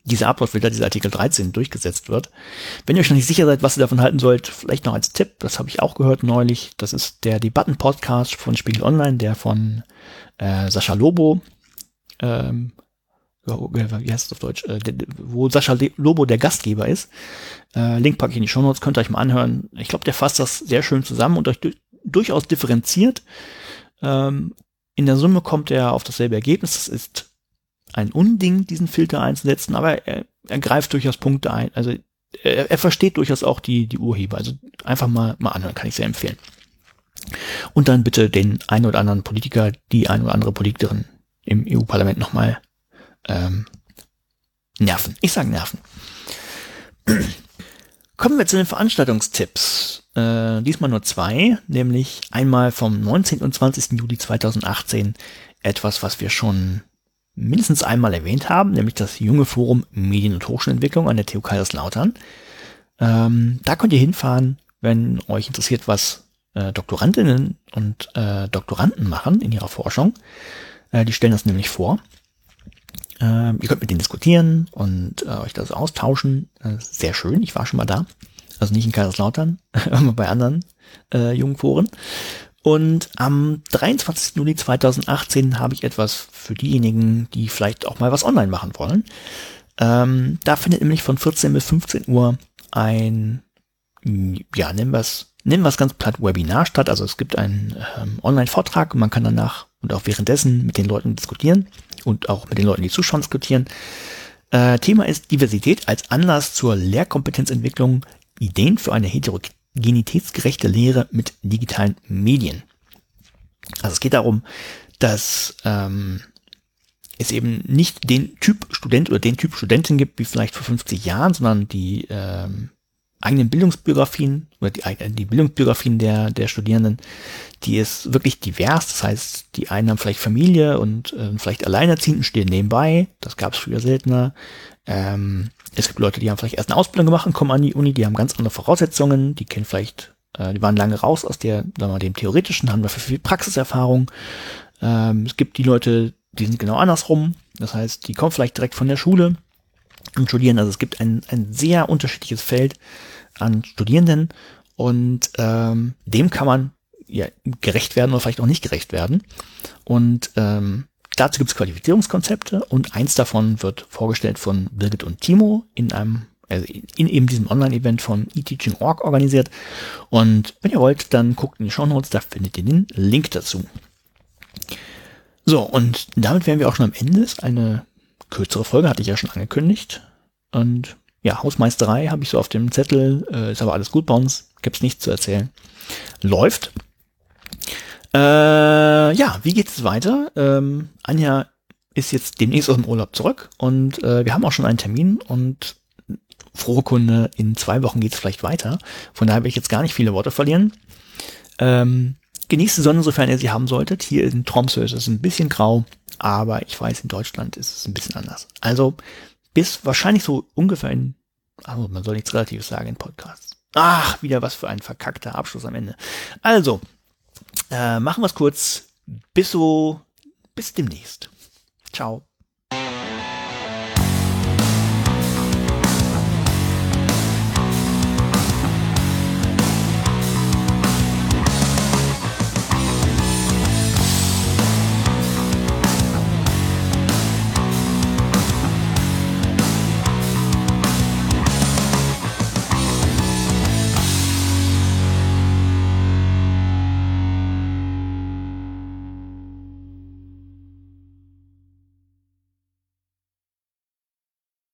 dieser Upload-Filter, dieser Artikel 13 durchgesetzt wird. Wenn ihr euch noch nicht sicher seid, was ihr davon halten sollt, vielleicht noch als Tipp, das habe ich auch gehört neulich, das ist der Debatten-Podcast von Spiegel Online, der von äh, Sascha Lobo, ähm, wie heißt es auf Deutsch, äh, wo Sascha Lobo der Gastgeber ist. Äh, Link packe ich in die Show Notes, könnt ihr euch mal anhören. Ich glaube, der fasst das sehr schön zusammen und euch durchaus differenziert. Ähm, in der Summe kommt er auf dasselbe Ergebnis. Es ist ein Unding, diesen Filter einzusetzen, aber er, er greift durchaus Punkte ein. Also er, er versteht durchaus auch die, die Urheber. Also einfach mal, mal anhören, kann ich sehr empfehlen. Und dann bitte den ein oder anderen Politiker, die ein oder andere Politikerin im EU-Parlament nochmal ähm, nerven. Ich sage nerven. Kommen wir zu den Veranstaltungstipps. Äh, diesmal nur zwei, nämlich einmal vom 19. und 20. Juli 2018 etwas, was wir schon mindestens einmal erwähnt haben, nämlich das junge Forum Medien- und Hochschulentwicklung an der TU Kaiserslautern. Ähm, da könnt ihr hinfahren, wenn euch interessiert, was äh, Doktorandinnen und äh, Doktoranden machen in ihrer Forschung. Äh, die stellen das nämlich vor. Ähm, ihr könnt mit denen diskutieren und äh, euch das austauschen. Äh, sehr schön, ich war schon mal da. Also nicht in Kaiserslautern, aber bei anderen äh, jungen Foren. Und am 23. Juli 2018 habe ich etwas für diejenigen, die vielleicht auch mal was online machen wollen. Ähm, da findet nämlich von 14 bis 15 Uhr ein, ja, nennen wir es, nennen wir es ganz platt Webinar statt. Also es gibt einen ähm, Online-Vortrag und man kann danach und auch währenddessen mit den Leuten diskutieren und auch mit den Leuten, die zuschauen, diskutieren. Äh, Thema ist Diversität als Anlass zur Lehrkompetenzentwicklung, Ideen für eine heterogenitätsgerechte Lehre mit digitalen Medien. Also es geht darum, dass ähm, es eben nicht den Typ Student oder den Typ Studentin gibt wie vielleicht vor 50 Jahren, sondern die ähm, eigenen Bildungsbiografien oder die, die Bildungsbiografien der, der Studierenden, die ist wirklich divers. Das heißt, die einen haben vielleicht Familie und äh, vielleicht Alleinerziehenden stehen nebenbei. Das gab es früher seltener. Ähm, es gibt Leute, die haben vielleicht erst eine Ausbildung gemacht und kommen an die Uni, die haben ganz andere Voraussetzungen, die kennen vielleicht, äh, die waren lange raus aus der, sagen wir mal, dem Theoretischen, haben dafür viel Praxiserfahrung. Ähm, es gibt die Leute, die sind genau andersrum. Das heißt, die kommen vielleicht direkt von der Schule und studieren. Also es gibt ein, ein sehr unterschiedliches Feld an Studierenden und ähm, dem kann man ja gerecht werden oder vielleicht auch nicht gerecht werden. Und ähm, dazu gibt es Qualifizierungskonzepte und eins davon wird vorgestellt von Birgit und Timo in einem also in eben diesem Online-Event von eTeaching.org organisiert. Und wenn ihr wollt, dann guckt in die Show Notes, da findet ihr den Link dazu. So, und damit wären wir auch schon am Ende. Ist eine kürzere Folge, hatte ich ja schon angekündigt. Und ja, Hausmeisterei habe ich so auf dem Zettel, äh, ist aber alles gut bei uns, gibt's nichts zu erzählen. Läuft. Äh, ja, wie geht es weiter? Ähm, Anja ist jetzt demnächst aus dem Urlaub zurück und äh, wir haben auch schon einen Termin und frohe Kunde, in zwei Wochen geht es vielleicht weiter. Von daher will ich jetzt gar nicht viele Worte verlieren. Ähm, genießt die Sonne, sofern ihr sie haben solltet. Hier in Tromsø ist es ein bisschen grau, aber ich weiß, in Deutschland ist es ein bisschen anders. Also bis wahrscheinlich so ungefähr in, also man soll nichts Relatives sagen in Podcasts. Ach, wieder was für ein verkackter Abschluss am Ende. Also, äh, machen wir es kurz. Bis so, bis demnächst. Ciao.